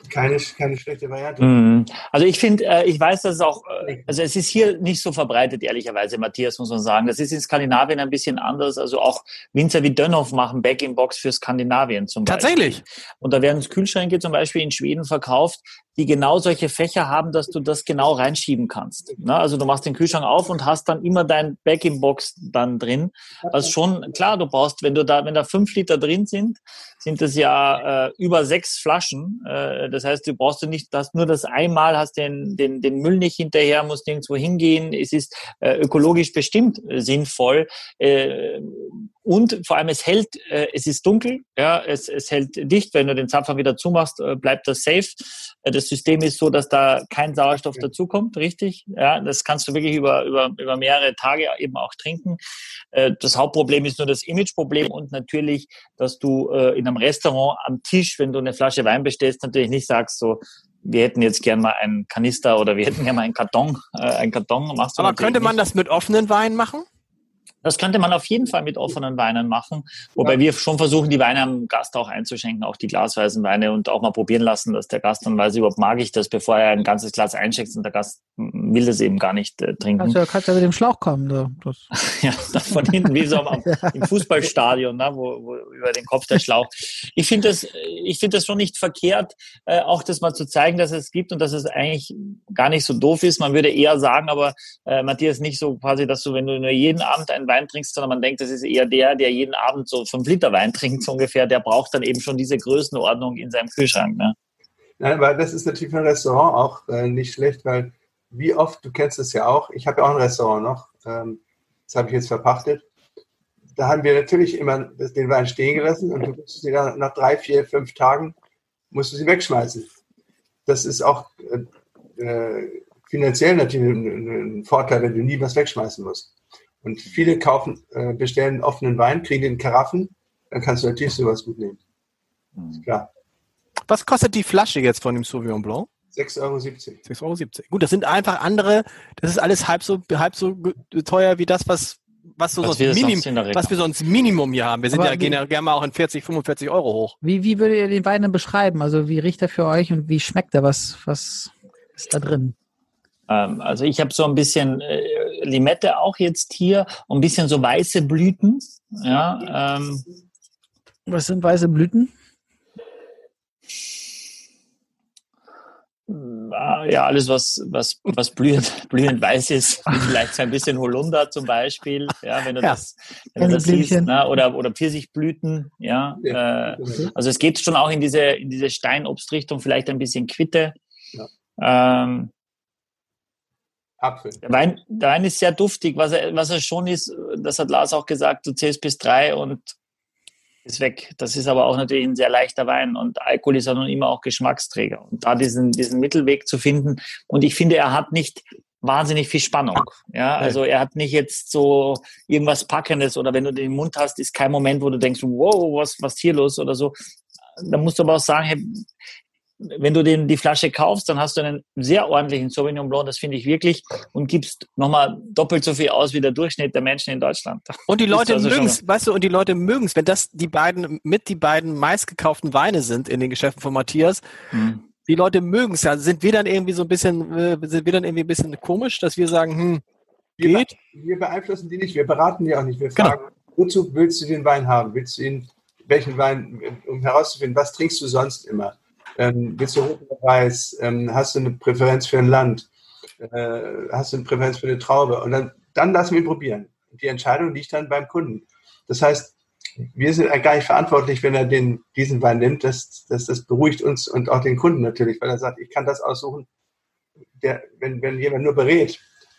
keine, keine schlechte Variante. Mhm. Also ich finde, äh, ich weiß, dass es auch, äh, also es ist hier nicht so verbreitet, ehrlicherweise, Matthias, muss man sagen. Das ist in Skandinavien ein bisschen anders. Also auch Winzer wie Dönhoff machen Back-in-Box für Skandinavien zum Beispiel. Tatsächlich. Und da werden Kühlschränke zum Beispiel in Schweden verkauft, die genau solche Fächer haben, dass du das genau reinschieben kannst. Ne? Also du machst den Kühlschrank auf und hast dann immer dein Back-in-Box dann drin. Also schon, klar, du brauchst, wenn du da, wenn da fünf Liter drin sind, sind das ja äh, über sechs Flaschen. Äh, das heißt, du brauchst du nicht, dass nur das einmal hast den, den, den Müll nicht hinterher, musst nirgendwo hingehen. Es ist äh, ökologisch bestimmt sinnvoll. Äh, und vor allem es hält, äh, es ist dunkel, ja, es, es hält dicht. Wenn du den Zapfer wieder zumachst, äh, bleibt das safe. Äh, das System ist so, dass da kein Sauerstoff dazukommt, richtig? Ja, das kannst du wirklich über, über, über mehrere Tage eben auch trinken. Äh, das Hauptproblem ist nur das Imageproblem und natürlich, dass du äh, in einem Restaurant am Tisch, wenn du eine Flasche Wein bestellst, natürlich nicht sagst so, wir hätten jetzt gern mal einen Kanister oder wir hätten gerne mal einen Karton, äh, einen Karton. Machst du Aber könnte man nicht. das mit offenen Weinen machen? Das könnte man auf jeden Fall mit offenen Weinen machen, wobei ja. wir schon versuchen, die Weine am Gast auch einzuschenken, auch die glasweisen Weine und auch mal probieren lassen, dass der Gast dann weiß, überhaupt mag ich das, bevor er ein ganzes Glas einschenkt und der Gast will das eben gar nicht äh, trinken. Also kannst ja mit dem Schlauch kommen. Da. *laughs* ja, von hinten, wie so am, *laughs* im Fußballstadion, ne, wo, wo über den Kopf der Schlauch. Ich finde das, ich finde das schon nicht verkehrt, äh, auch das mal zu zeigen, dass es gibt und dass es eigentlich gar nicht so doof ist. Man würde eher sagen, aber äh, Matthias, nicht so quasi, dass du, wenn du nur jeden Abend ein Wein trinkst, sondern man denkt, das ist eher der, der jeden Abend so fünf Liter Wein trinkt, so ungefähr, der braucht dann eben schon diese Größenordnung in seinem Kühlschrank. Ne? Nein, weil das ist natürlich für ein Restaurant auch äh, nicht schlecht, weil wie oft, du kennst es ja auch, ich habe ja auch ein Restaurant noch, ähm, das habe ich jetzt verpachtet. Da haben wir natürlich immer den Wein stehen gelassen und du musst sie dann nach drei, vier, fünf Tagen musst du sie wegschmeißen. Das ist auch äh, äh finanziell natürlich ein, ein Vorteil, wenn du nie was wegschmeißen musst. Und viele kaufen, äh, bestellen offenen Wein, kriegen den Karaffen, dann kannst du natürlich sowas gut nehmen. Ist hm. klar. Was kostet die Flasche jetzt von dem Sauvignon Blanc? 6,70 Euro. 6,70 Euro. Gut, das sind einfach andere, das ist alles halb so, halb so teuer wie das, was, was, so was, sonst, wir, Minim, sonst was wir sonst Minimum hier haben. Wir sind ja, wie, gehen ja gerne mal auch in 40, 45 Euro hoch. Wie, wie würdet ihr den Wein denn beschreiben? Also wie riecht er für euch und wie schmeckt er? Was, was ist da drin? Ähm, also ich habe so ein bisschen äh, Limette auch jetzt hier und ein bisschen so weiße Blüten. Ja, ähm, Was sind weiße Blüten? Ja, alles, was, was, was blühend, *laughs* blühend weiß ist, *laughs* vielleicht so ein bisschen Holunder zum Beispiel, ja, wenn du ja. das, wenn du das siehst, ne? oder, oder Pfirsichblüten, ja. ja. Äh, also es geht schon auch in diese, in diese Steinobstrichtung, vielleicht ein bisschen Quitte. Ja. Ähm, Apfel. Der Wein, der Wein ist sehr duftig. Was er, was er schon ist, das hat Lars auch gesagt, du zählst bis drei und ist weg. Das ist aber auch natürlich ein sehr leichter Wein und Alkohol ist ja nun immer auch Geschmacksträger. Und da diesen, diesen Mittelweg zu finden und ich finde, er hat nicht wahnsinnig viel Spannung. Ja, also er hat nicht jetzt so irgendwas Packendes oder wenn du den Mund hast, ist kein Moment, wo du denkst, wow, was, was hier los oder so. Da musst du aber auch sagen, hey, wenn du den, die Flasche kaufst, dann hast du einen sehr ordentlichen Sauvignon Blanc, das finde ich wirklich, und gibst nochmal doppelt so viel aus wie der Durchschnitt der Menschen in Deutschland. Und die Leute also mögen es, weißt du, und die Leute mögen es, wenn das die beiden, mit die beiden meistgekauften Weine sind in den Geschäften von Matthias, hm. die Leute mögen es ja. Sind wir dann irgendwie so ein bisschen, äh, sind wir dann irgendwie ein bisschen komisch, dass wir sagen, hm, geht? Wir, wir beeinflussen die nicht, wir beraten die auch nicht. Wir genau. fragen, genau. wozu willst du den Wein haben? Willst du ihn, welchen Wein, um herauszufinden, was trinkst du sonst immer? Ähm, willst du weiß? Ähm, hast du eine Präferenz für ein Land? Äh, hast du eine Präferenz für eine Traube? Und dann, dann lassen wir ihn probieren. Die Entscheidung liegt dann beim Kunden. Das heißt, wir sind gar nicht verantwortlich, wenn er den, diesen Wein nimmt. Das, das, das beruhigt uns und auch den Kunden natürlich, weil er sagt, ich kann das aussuchen. Der, wenn, wenn jemand nur berät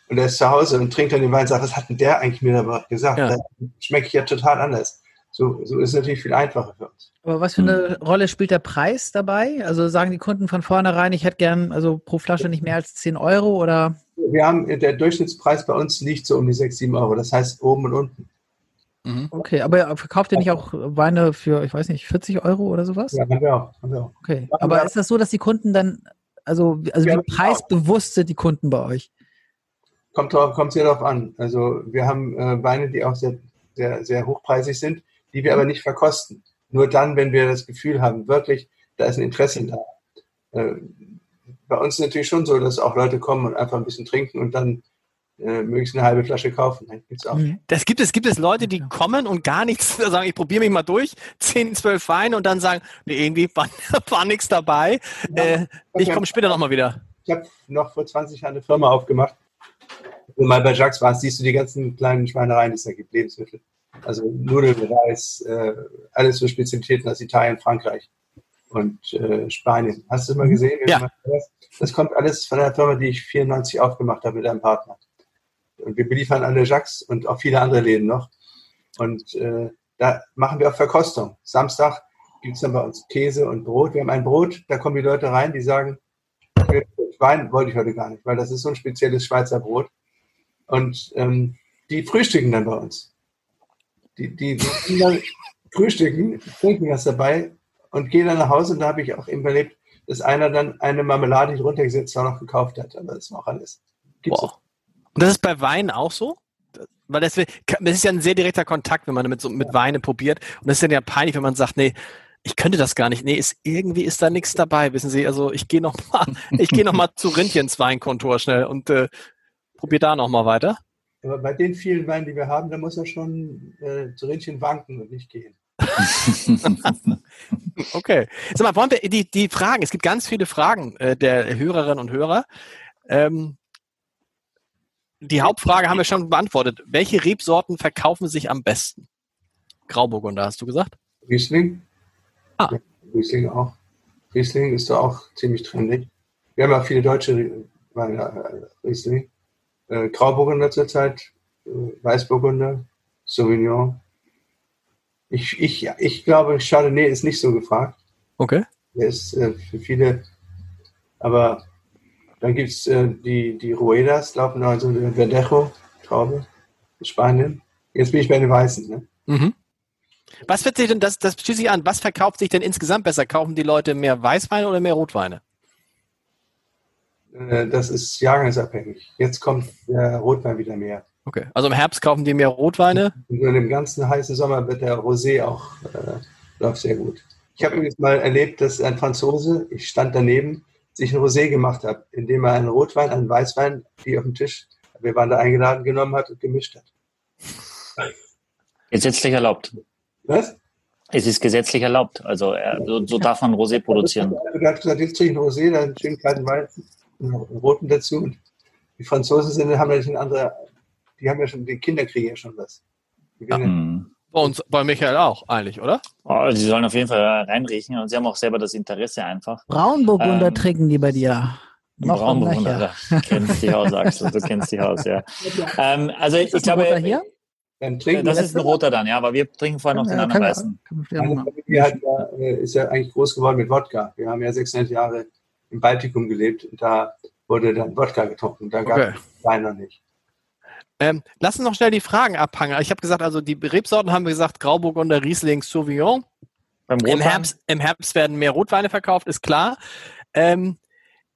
und er ist zu Hause und trinkt dann den Wein und sagt, was hat denn der eigentlich mir da gesagt? Ja. Das schmeckt ja total anders. So, so ist es natürlich viel einfacher für uns. Aber was für eine hm. Rolle spielt der Preis dabei? Also sagen die Kunden von vornherein, ich hätte gern also pro Flasche nicht mehr als 10 Euro oder? Wir haben, der Durchschnittspreis bei uns liegt so um die 6, 7 Euro. Das heißt oben und unten. Mhm. Okay, aber verkauft ihr nicht auch Weine für, ich weiß nicht, 40 Euro oder sowas? Ja, haben wir auch. Haben wir auch. Okay, aber ist das so, dass die Kunden dann, also, also wie preisbewusst sind die Kunden bei euch? Kommt, drauf, kommt sehr darauf an. Also wir haben äh, Weine, die auch sehr, sehr, sehr hochpreisig sind, die wir aber nicht verkosten. Nur dann, wenn wir das Gefühl haben, wirklich, da ist ein Interesse da. Äh, bei uns ist natürlich schon so, dass auch Leute kommen und einfach ein bisschen trinken und dann äh, möglichst eine halbe Flasche kaufen. Mhm. Das gibt es, gibt es Leute, die kommen und gar nichts *laughs* sagen, ich probiere mich mal durch, 10, 12 Weine und dann sagen, nee, irgendwie war, *laughs* war nichts dabei. Ja, äh, ich komme später nochmal wieder. Ich habe noch vor 20 Jahren eine Firma aufgemacht. Und mal bei Jacques warst, siehst du die ganzen kleinen Schweinereien, die es da gibt, Lebensmittel. Also Nudeln, Reis, äh, alles so Spezialitäten aus Italien, Frankreich und äh, Spanien. Hast du das mal gesehen? Ja. Das kommt alles von der Firma, die ich 94 aufgemacht habe mit einem Partner. Und wir beliefern alle Jacques und auch viele andere Läden noch. Und äh, da machen wir auch Verkostung. Samstag gibt es dann bei uns Käse und Brot. Wir haben ein Brot, da kommen die Leute rein, die sagen, Wein wollte ich heute gar nicht, weil das ist so ein spezielles Schweizer Brot. Und ähm, die frühstücken dann bei uns. Die, die, die frühstücken, trinken was dabei und gehen dann nach Hause. Und da habe ich auch eben erlebt, dass einer dann eine Marmelade, die runtergesetzt war, noch gekauft hat. Aber das ist auch alles. Gibt's wow. Und das ist bei Wein auch so? Weil das, das ist ja ein sehr direkter Kontakt, wenn man mit, so, mit Weine probiert. Und das ist dann ja peinlich, wenn man sagt, nee, ich könnte das gar nicht. Nee, ist, irgendwie ist da nichts dabei, wissen Sie. Also ich gehe noch mal, *laughs* ich gehe noch mal zu Rindchens Weinkontor schnell und äh, probiere da noch mal weiter. Aber bei den vielen Weinen, die wir haben, da muss er schon äh, zu Rindchen wanken und nicht gehen. *laughs* okay. Sag mal, wollen wir die, die Fragen, es gibt ganz viele Fragen äh, der Hörerinnen und Hörer. Ähm, die Hauptfrage haben wir schon beantwortet. Welche Rebsorten verkaufen sich am besten? Grauburgunder, hast du gesagt? Riesling. Ah. Ja, Riesling auch. Riesling ist da auch ziemlich trendig. Wir haben ja viele deutsche Weine, äh, Riesling. Äh, Grauburgunder zurzeit, äh, Weißburgunder, Sauvignon. Ich, ich, ich glaube, Chardonnay ist nicht so gefragt. Okay. Der ist äh, für viele, aber dann gibt es äh, die, die Ruedas, laufen also eine Verdejo, Traube, Spanien. Jetzt bin ich bei den Weißen. Ne? Mhm. Was wird sich denn, das, das schließe ich an, was verkauft sich denn insgesamt besser? Kaufen die Leute mehr Weißweine oder mehr Rotweine? Äh, das ist jahrgangsabhängig. Jetzt kommt der Rotwein wieder mehr. Okay, also im Herbst kaufen die mehr Rotweine? Und im ganzen heißen Sommer wird der Rosé auch, äh, läuft sehr gut. Ich habe übrigens mal erlebt, dass ein Franzose, ich stand daneben, sich ein Rosé gemacht hat, indem er einen Rotwein, einen Weißwein, die auf dem Tisch, wir waren da eingeladen, genommen hat und gemischt hat. Gesetzlich erlaubt. Was? Es ist gesetzlich erlaubt. Also so, so darf man Rosé produzieren. Er hat gesagt, jetzt trinke ich einen Rosé, dann einen schönen kalten Wein, einen roten dazu. Und die Franzosen sind, haben natürlich ein anderer, die haben ja schon, die Kinder kriegen ja schon was. Die ja. Bei uns, bei Michael auch eigentlich, oder? Oh, sie sollen auf jeden Fall reinriechen und sie haben auch selber das Interesse einfach. Braunburgunder ähm, trinken die bei dir. Noch Braunburgunder, du kennst dich aus, Axel, du kennst dich aus, ja. Ähm, also ich, ich glaube, hier? Dann trinken das ist ein roter dann, ja, aber wir trinken vorher noch ja, den anderen weißen. Meine Familie hat ja, äh, ist ja eigentlich groß geworden mit Wodka. Wir haben ja 600 Jahre im Baltikum gelebt und da wurde dann Wodka getrunken. Da gab es Wein noch nicht. Ähm, lass uns noch schnell die Fragen abhangen. Ich habe gesagt, also die Rebsorten haben wir gesagt, Grauburgunder, Riesling, Sauvignon. Im Herbst, Im Herbst werden mehr Rotweine verkauft, ist klar. Ähm,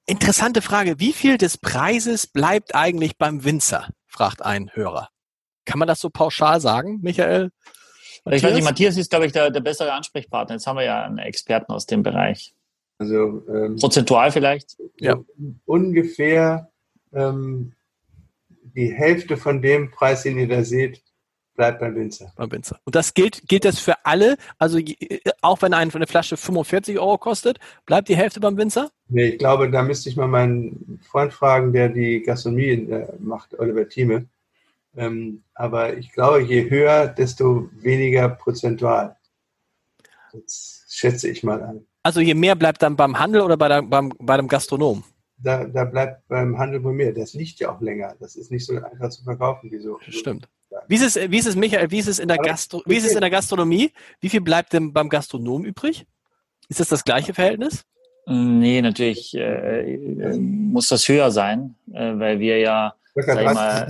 interessante Frage. Wie viel des Preises bleibt eigentlich beim Winzer? fragt ein Hörer. Kann man das so pauschal sagen, Michael? Matthias? Ich weiß nicht, Matthias ist, glaube ich, der, der bessere Ansprechpartner. Jetzt haben wir ja einen Experten aus dem Bereich. Also ähm, prozentual vielleicht? Ja. Ungefähr ähm, die Hälfte von dem Preis, den ihr da seht, bleibt beim Winzer. Beim Winzer. Und das gilt, gilt das für alle? Also auch wenn eine Flasche 45 Euro kostet, bleibt die Hälfte beim Winzer? Nee, ich glaube, da müsste ich mal meinen Freund fragen, der die Gastronomie äh, macht, Oliver Thieme. Ähm, aber ich glaube, je höher, desto weniger prozentual. Das schätze ich mal an. Also je mehr bleibt dann beim Handel oder bei, der, beim, bei dem Gastronom? da, da bleibt beim Handel bei mir. Das liegt ja auch länger. Das ist nicht so einfach zu verkaufen wie so. Stimmt. Wie ist es, wie ist es Michael, wie ist es in der, Gastro wie ist es in der Gastronomie? Wie viel bleibt denn beim Gastronom übrig? Ist das das gleiche Verhältnis? Nee, natürlich äh, äh muss das höher sein, äh, weil wir ja, sag ich mal,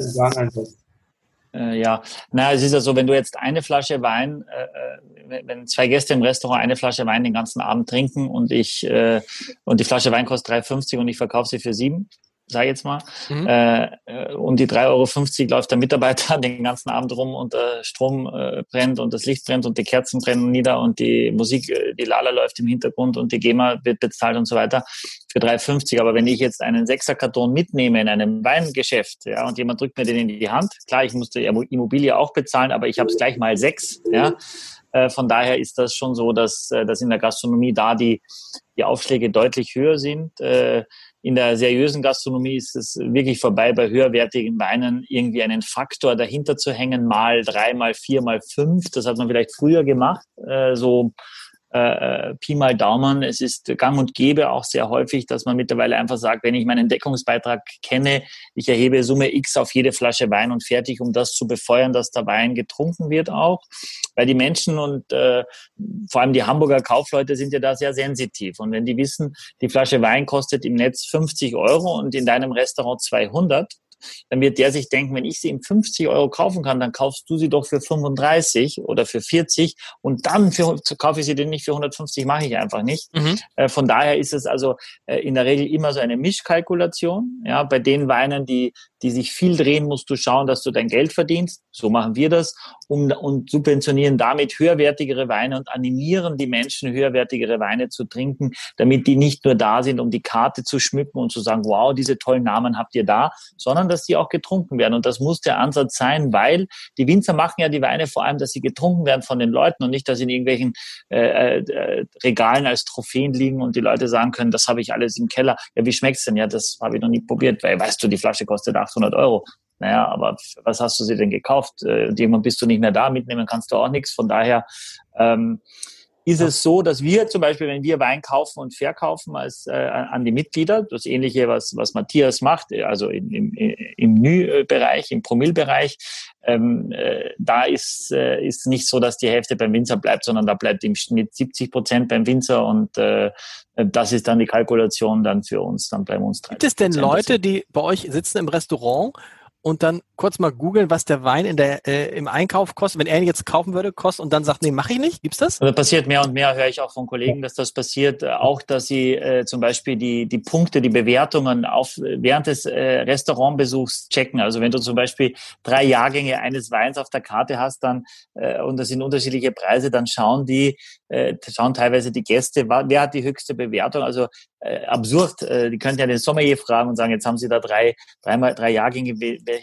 äh, ja, na, es ist ja so, wenn du jetzt eine Flasche Wein, äh, äh wenn zwei Gäste im Restaurant eine Flasche Wein den ganzen Abend trinken und ich äh, und die Flasche Wein kostet 3,50 und ich verkaufe sie für sieben, sag ich jetzt mal. Mhm. Äh, äh und die 3,50 Euro läuft der Mitarbeiter *laughs* den ganzen Abend rum und der Strom äh, brennt und das Licht brennt und die Kerzen brennen nieder und die Musik, äh, die Lala läuft im Hintergrund und die GEMA wird bezahlt und so weiter für 3,50. Aber wenn ich jetzt einen Sechserkarton mitnehme in einem Weingeschäft ja, und jemand drückt mir den in die Hand, klar, ich musste Immobilie auch bezahlen, aber ich habe es gleich mal sechs. Ja. Äh, von daher ist das schon so, dass, dass in der Gastronomie da die, die Aufschläge deutlich höher sind. Äh, in der seriösen Gastronomie ist es wirklich vorbei, bei höherwertigen Weinen irgendwie einen Faktor dahinter zu hängen, mal drei, mal vier, mal fünf. Das hat man vielleicht früher gemacht, äh, so äh, Pi mal Daumen. Es ist gang und gäbe auch sehr häufig, dass man mittlerweile einfach sagt, wenn ich meinen Deckungsbeitrag kenne, ich erhebe Summe X auf jede Flasche Wein und fertig, um das zu befeuern, dass der Wein getrunken wird auch. Weil die Menschen und äh, vor allem die Hamburger Kaufleute sind ja da sehr sensitiv. Und wenn die wissen, die Flasche Wein kostet im Netz 50 Euro und in deinem Restaurant 200, dann wird der sich denken, wenn ich sie in 50 Euro kaufen kann, dann kaufst du sie doch für 35 oder für 40 und dann für, kaufe ich sie denn nicht für 150, mache ich einfach nicht. Mhm. Äh, von daher ist es also äh, in der Regel immer so eine Mischkalkulation. Ja, bei den Weinen, die, die sich viel drehen, musst du schauen, dass du dein Geld verdienst. So machen wir das um, und subventionieren damit höherwertigere Weine und animieren die Menschen, höherwertigere Weine zu trinken, damit die nicht nur da sind, um die Karte zu schmücken und zu sagen, wow, diese tollen Namen habt ihr da, sondern dass die auch getrunken werden. Und das muss der Ansatz sein, weil die Winzer machen ja die Weine vor allem, dass sie getrunken werden von den Leuten und nicht, dass sie in irgendwelchen äh, äh, Regalen als Trophäen liegen und die Leute sagen können, das habe ich alles im Keller. Ja, wie schmeckt's denn? Ja, das habe ich noch nie probiert, weil weißt du, die Flasche kostet 800 Euro. Naja, aber was hast du sie denn gekauft? Äh, und irgendwann bist du nicht mehr da, mitnehmen kannst du auch nichts. Von daher ähm, ist es so, dass wir zum Beispiel, wenn wir Wein kaufen und verkaufen als äh, an die Mitglieder, das ähnliche, was, was Matthias macht, also im, im, im Nü-Bereich, im Promillbereich, ähm, äh, da ist äh, ist nicht so, dass die Hälfte beim Winzer bleibt, sondern da bleibt im Schnitt 70 Prozent beim Winzer und äh, das ist dann die Kalkulation dann für uns, dann bleiben uns 30 Gibt es denn Leute, die bei euch sitzen im Restaurant und dann kurz mal googeln, was der Wein in der, äh, im Einkauf kostet, wenn er ihn jetzt kaufen würde, kostet und dann sagt, nee, mache ich nicht. Gibt's das? Das passiert mehr und mehr, höre ich auch von Kollegen, dass das passiert. Äh, auch, dass sie äh, zum Beispiel die, die Punkte, die Bewertungen auf, während des äh, Restaurantbesuchs checken. Also wenn du zum Beispiel drei Jahrgänge eines Weins auf der Karte hast, dann äh, und das sind unterschiedliche Preise, dann schauen die, äh, schauen teilweise die Gäste, wer hat die höchste Bewertung. Also äh, absurd. Äh, die könnten ja den Sommelier fragen und sagen, jetzt haben Sie da drei, dreimal, drei Jahrgänge,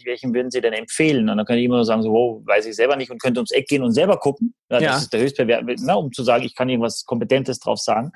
welchen würden Sie denn empfehlen? Und dann könnte ich immer nur sagen, so, oh, weiß ich selber nicht und könnte ums Eck gehen und selber gucken. Ja, das ist der Höchstbewert, na, um zu sagen, ich kann irgendwas Kompetentes drauf sagen.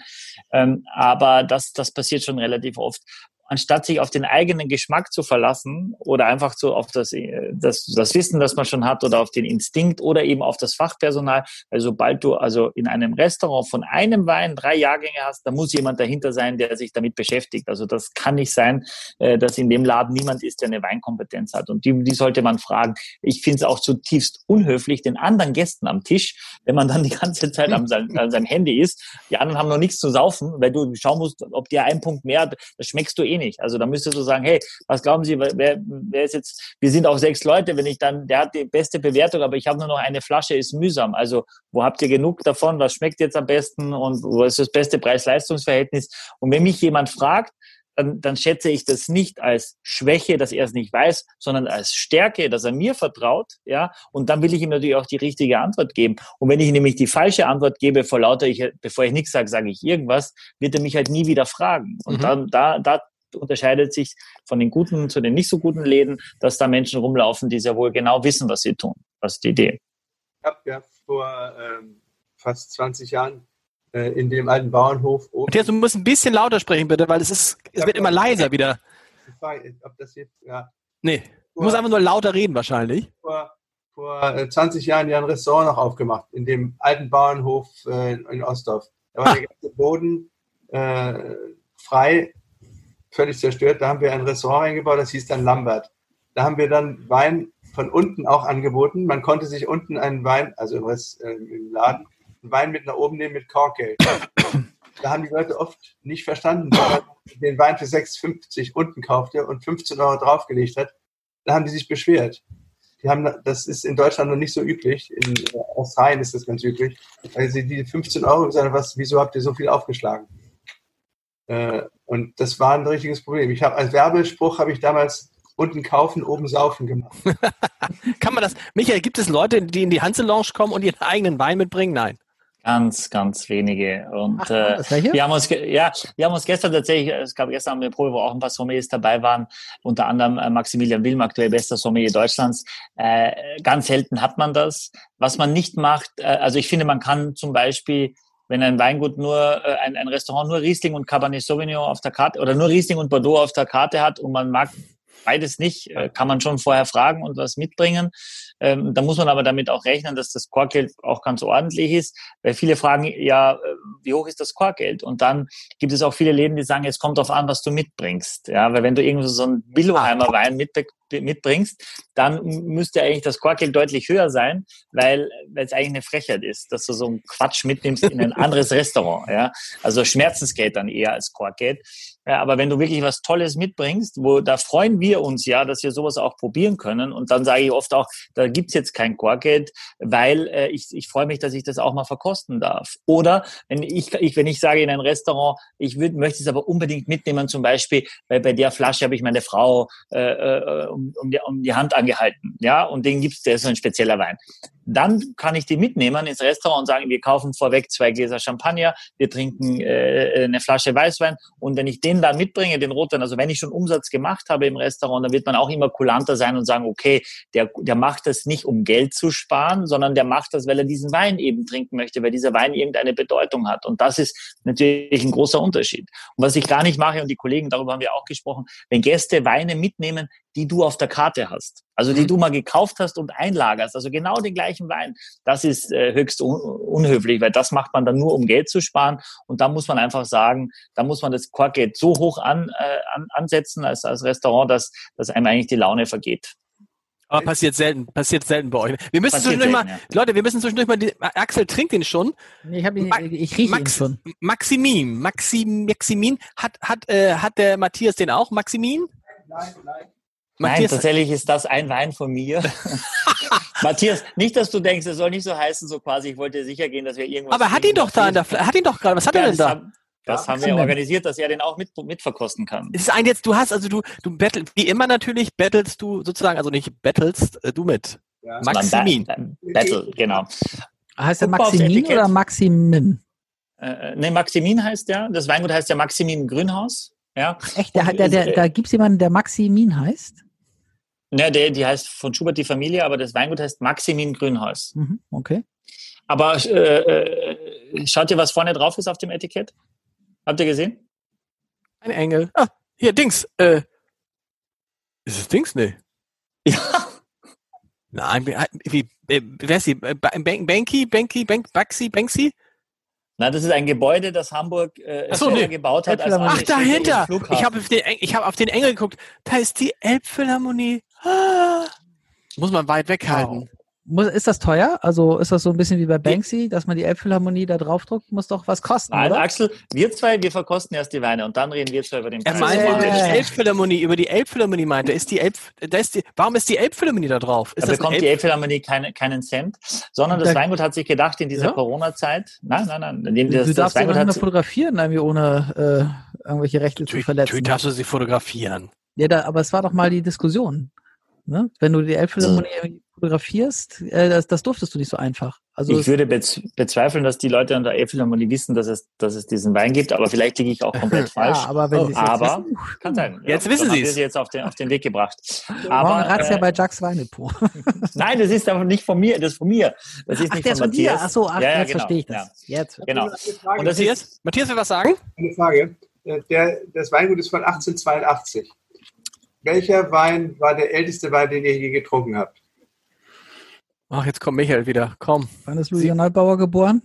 Ähm, aber das, das passiert schon relativ oft anstatt sich auf den eigenen Geschmack zu verlassen oder einfach so auf das, äh, das, das Wissen, das man schon hat oder auf den Instinkt oder eben auf das Fachpersonal. Weil sobald du also in einem Restaurant von einem Wein drei Jahrgänge hast, da muss jemand dahinter sein, der sich damit beschäftigt. Also das kann nicht sein, äh, dass in dem Laden niemand ist, der eine Weinkompetenz hat. Und die, die sollte man fragen. Ich finde es auch zutiefst unhöflich, den anderen Gästen am Tisch, wenn man dann die ganze Zeit sein, an seinem Handy ist, die anderen haben noch nichts zu saufen, weil du schauen musst, ob der ein Punkt mehr, das schmeckst du eh wenig. Also da müsstest du sagen, hey, was glauben Sie, wer, wer ist jetzt, wir sind auch sechs Leute, wenn ich dann, der hat die beste Bewertung, aber ich habe nur noch eine Flasche, ist mühsam. Also wo habt ihr genug davon? Was schmeckt jetzt am besten? Und wo ist das beste Preis-Leistungs-Verhältnis? Und wenn mich jemand fragt, dann, dann schätze ich das nicht als Schwäche, dass er es nicht weiß, sondern als Stärke, dass er mir vertraut, ja. Und dann will ich ihm natürlich auch die richtige Antwort geben. Und wenn ich nämlich die falsche Antwort gebe, vor lauter ich, bevor ich nichts sage, sage ich irgendwas, wird er mich halt nie wieder fragen. Und mhm. dann, da, da unterscheidet sich von den guten zu den nicht so guten Läden, dass da Menschen rumlaufen, die sehr wohl genau wissen, was sie tun. Das ist die Idee. Ich habe ja vor ähm, fast 20 Jahren äh, in dem alten Bauernhof oben. Matthias, du musst ein bisschen lauter sprechen, bitte, weil es ist, es wird immer leiser wieder. ob das jetzt, ja. Nee, du musst einfach nur lauter reden wahrscheinlich. Vor, vor 20 äh, Jahren ja ein Restaurant noch aufgemacht, in dem alten Bauernhof äh, in Ostdorf. Da war der ganze Boden äh, frei völlig zerstört. Da haben wir ein Restaurant eingebaut, das hieß dann Lambert. Da haben wir dann Wein von unten auch angeboten. Man konnte sich unten einen Wein, also im, äh, im Laden, einen Wein mit nach oben nehmen mit Korkgeld. *coughs* Da haben die Leute oft nicht verstanden, wenn man den Wein für 6,50 unten kaufte und 15 Euro draufgelegt hat. Da haben die sich beschwert. Die haben, das ist in Deutschland noch nicht so üblich. In Australien ist das ganz üblich. Weil sie die 15 Euro gesagt was, wieso habt ihr so viel aufgeschlagen? Äh, und das war ein richtiges Problem. Ich habe als Werbespruch habe ich damals unten kaufen, oben saufen gemacht. *laughs* Kann man das? Michael, gibt es Leute, die in die Hanse Lounge kommen und ihren eigenen Wein mitbringen? Nein. Ganz, ganz wenige. Und Ach, äh, wir haben uns, ja, wir haben uns gestern tatsächlich, es gab gestern eine Probe, wo auch ein paar Sommeliers dabei waren, unter anderem äh, Maximilian Wilm, aktuell bester Sommelier Deutschlands. Äh, ganz selten hat man das. Was man nicht macht, äh, also ich finde, man kann zum Beispiel wenn ein Weingut nur, äh, ein, ein Restaurant nur Riesling und Cabernet Sauvignon auf der Karte oder nur Riesling und Bordeaux auf der Karte hat und man mag beides nicht, äh, kann man schon vorher fragen und was mitbringen. Ähm, da muss man aber damit auch rechnen, dass das Korkgeld auch ganz ordentlich ist, weil viele fragen, ja, äh, wie hoch ist das Korkgeld? Und dann gibt es auch viele Läden, die sagen, es kommt darauf an, was du mitbringst. Ja, weil wenn du irgendwie so einen Billowheimer Wein mit, mitbringst, dann müsste eigentlich das Korkgeld deutlich höher sein, weil es eigentlich eine Frechheit ist, dass du so einen Quatsch mitnimmst in ein anderes Restaurant. Ja, also Schmerzensgeld dann eher als Korkgeld. Ja, aber wenn du wirklich was Tolles mitbringst, wo da freuen wir uns ja, dass wir sowas auch probieren können. Und dann sage ich oft auch, da gibt's jetzt kein Korkgeld, weil äh, ich, ich freue mich, dass ich das auch mal verkosten darf. Oder wenn ich, ich wenn ich sage in ein Restaurant, ich möchte es aber unbedingt mitnehmen, zum Beispiel, weil bei der Flasche habe ich meine Frau äh, äh um, um, die, um die Hand angehalten, ja, und den gibt's, der ist so ein spezieller Wein. Dann kann ich die mitnehmen ins Restaurant und sagen, wir kaufen vorweg zwei Gläser Champagner, wir trinken äh, eine Flasche Weißwein und wenn ich den da mitbringe, den Rotwein, also wenn ich schon Umsatz gemacht habe im Restaurant, dann wird man auch immer kulanter sein und sagen, okay, der, der macht das nicht, um Geld zu sparen, sondern der macht das, weil er diesen Wein eben trinken möchte, weil dieser Wein irgendeine Bedeutung hat. Und das ist natürlich ein großer Unterschied. Und was ich gar nicht mache, und die Kollegen, darüber haben wir auch gesprochen, wenn Gäste Weine mitnehmen, die du auf der Karte hast. Also die mhm. du mal gekauft hast und einlagerst. Also genau den gleichen Wein. Das ist äh, höchst un unhöflich, weil das macht man dann nur, um Geld zu sparen. Und da muss man einfach sagen, da muss man das Korkgeld so hoch an, äh, an, ansetzen als, als Restaurant, dass, dass einem eigentlich die Laune vergeht. Aber passiert selten, passiert selten bei euch. Wir müssen passiert zwischendurch selten, mal, ja. Leute, wir müssen zwischendurch mal, die, Axel trinkt den schon. Ich, hab ihn, ich rieche Max, ihn schon. Maximin, Maxim, Maximin, hat, hat, äh, hat der Matthias den auch, Maximin? Nein, nein. Matthias, Nein, tatsächlich ist das ein Wein von mir. *laughs* Matthias, nicht, dass du denkst, es soll nicht so heißen, so quasi, ich wollte sicher gehen, dass wir irgendwas. Aber hat ihn doch da, in der, hat ihn doch gerade, was hat ja, er denn da? Haben, das ja, haben wir organisiert, dass er den auch mit, mitverkosten kann. Es ist ein jetzt, du hast, also du, du battle, wie immer natürlich, battlest du sozusagen, also nicht battlest äh, du mit. Ja. Maximin. Battle, genau. Heißt der Maximin oder Maximin? Äh, äh, ne, Maximin heißt der. Das Weingut heißt ja Maximin Grünhaus. Ja. Echt, der, der, der, da gibt es jemanden, der Maximin heißt? Ja, der, die heißt von Schubert die Familie, aber das Weingut heißt Maximin Grünhaus. Mhm, okay. Aber äh, äh, schaut ihr, was vorne drauf ist auf dem Etikett? Habt ihr gesehen? Ein Engel. Ah, hier, Dings. Äh, ist es Dings? Nee. *laughs* Ja. Nein, wie, äh, wer ist sie? Banky, Banky, Bank, Baxi, Banksy? Na, das ist ein Gebäude, das Hamburg äh, so, nee. gebaut hat. Als Ach, dahinter! Ich habe auf, den, hab auf den Engel geguckt. Da ist die Elbphilharmonie. Muss man weit weghalten. Wow. Muss, ist das teuer? Also ist das so ein bisschen wie bei Banksy, dass man die Elbphilharmonie da draufdruckt? Muss doch was kosten, Nein, oder? Axel, wir zwei, wir verkosten erst die Weine und dann reden wir zwei über den Preis. Er meinte über die Elbphilharmonie, über die Elbphilharmonie meinte, ist die Elb, da ist die, warum ist die Elbphilharmonie da drauf? Ist da bekommt Elb die Elbphilharmonie keine, keinen Cent, sondern das da, Weingut hat sich gedacht in dieser ja? Corona-Zeit, nein, nein, nein, indem das, du das darfst Weingut hat fotografieren, irgendwie ohne äh, irgendwelche Rechte zu verletzen. Natürlich darfst du sie fotografieren. Ja, da, aber es war doch mal die Diskussion. Ne? Wenn du die Elbphilharmonie fotografierst, äh, das, das durftest du nicht so einfach. Also ich würde bezweifeln, dass die Leute an der Elbphilharmonie wissen, dass es, dass es diesen Wein gibt, aber vielleicht liege ich auch *laughs* komplett falsch. ja, aber wenn oh, aber wissen, kann sein. Jetzt ja, wissen Sie es. jetzt auf den, auf den Weg gebracht. *laughs* Aber Razzia äh, bei Jacques Weinepo. *laughs* Nein, das ist aber nicht von mir, das ist von mir. Das ist ach, nicht von Matthias. Dir. Ach so, ach, ja, ja, jetzt genau. verstehe ich das. Ja. Jetzt. Genau. Und das ist, Matthias will was sagen? Eine Frage. Äh, der, das Weingut ist von 1882. Welcher Wein war der älteste Wein, den ihr je getrunken habt? Ach, jetzt kommt Michael wieder. Komm. Wann ist Lucian Altbauer geboren?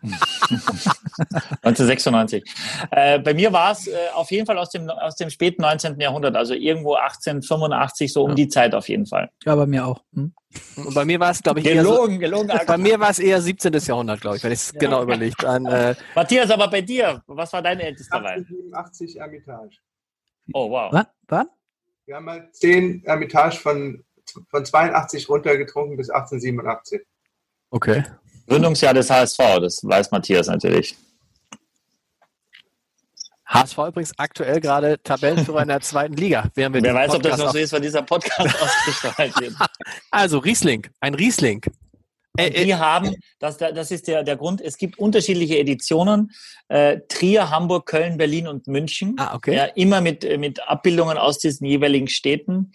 *laughs* 1996. Äh, bei mir war es äh, auf jeden Fall aus dem, aus dem späten 19. Jahrhundert, also irgendwo 1885, so um ja. die Zeit auf jeden Fall. Ja, bei mir auch. Hm? Und bei mir war es, glaube ich, gelogen, eher so, gelogen. Bei mir war es eher 17. Jahrhundert, glaube ich, wenn ich es ja. genau überlegt. An, äh, Matthias, aber bei dir, was war dein ältester Wein? 1887 Ermitage. Oh, wow. Was? Wir haben mal 10 Ermitage von, von 82 runtergetrunken bis 1887. Okay. Gründungsjahr des HSV, das weiß Matthias natürlich. HSV übrigens aktuell gerade Tabellenführer in der zweiten Liga. Wer weiß, ob das noch so ist, wenn dieser Podcast *laughs* ausgestrahlt wird. Also Riesling, ein Riesling. Äh, die äh, haben, das, das ist der, der Grund, es gibt unterschiedliche Editionen. Äh, Trier, Hamburg, Köln, Berlin und München. Ah, okay. Ja, immer mit, mit Abbildungen aus diesen jeweiligen Städten.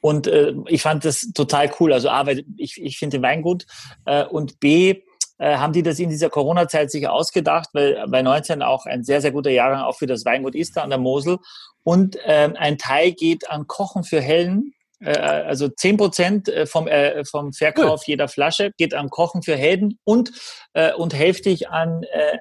Und äh, ich fand das total cool. Also A, weil ich, ich finde den Wein gut. Äh, und B, äh, haben die das in dieser Corona-Zeit sich ausgedacht, weil bei 19 auch ein sehr, sehr guter Jahrgang auch für das Weingut ist da an der Mosel. Und ähm, ein Teil geht an Kochen für Helden. Äh, also 10 Prozent äh, vom, äh, vom Verkauf cool. jeder Flasche geht an Kochen für Helden und, äh, und hälftig an, äh,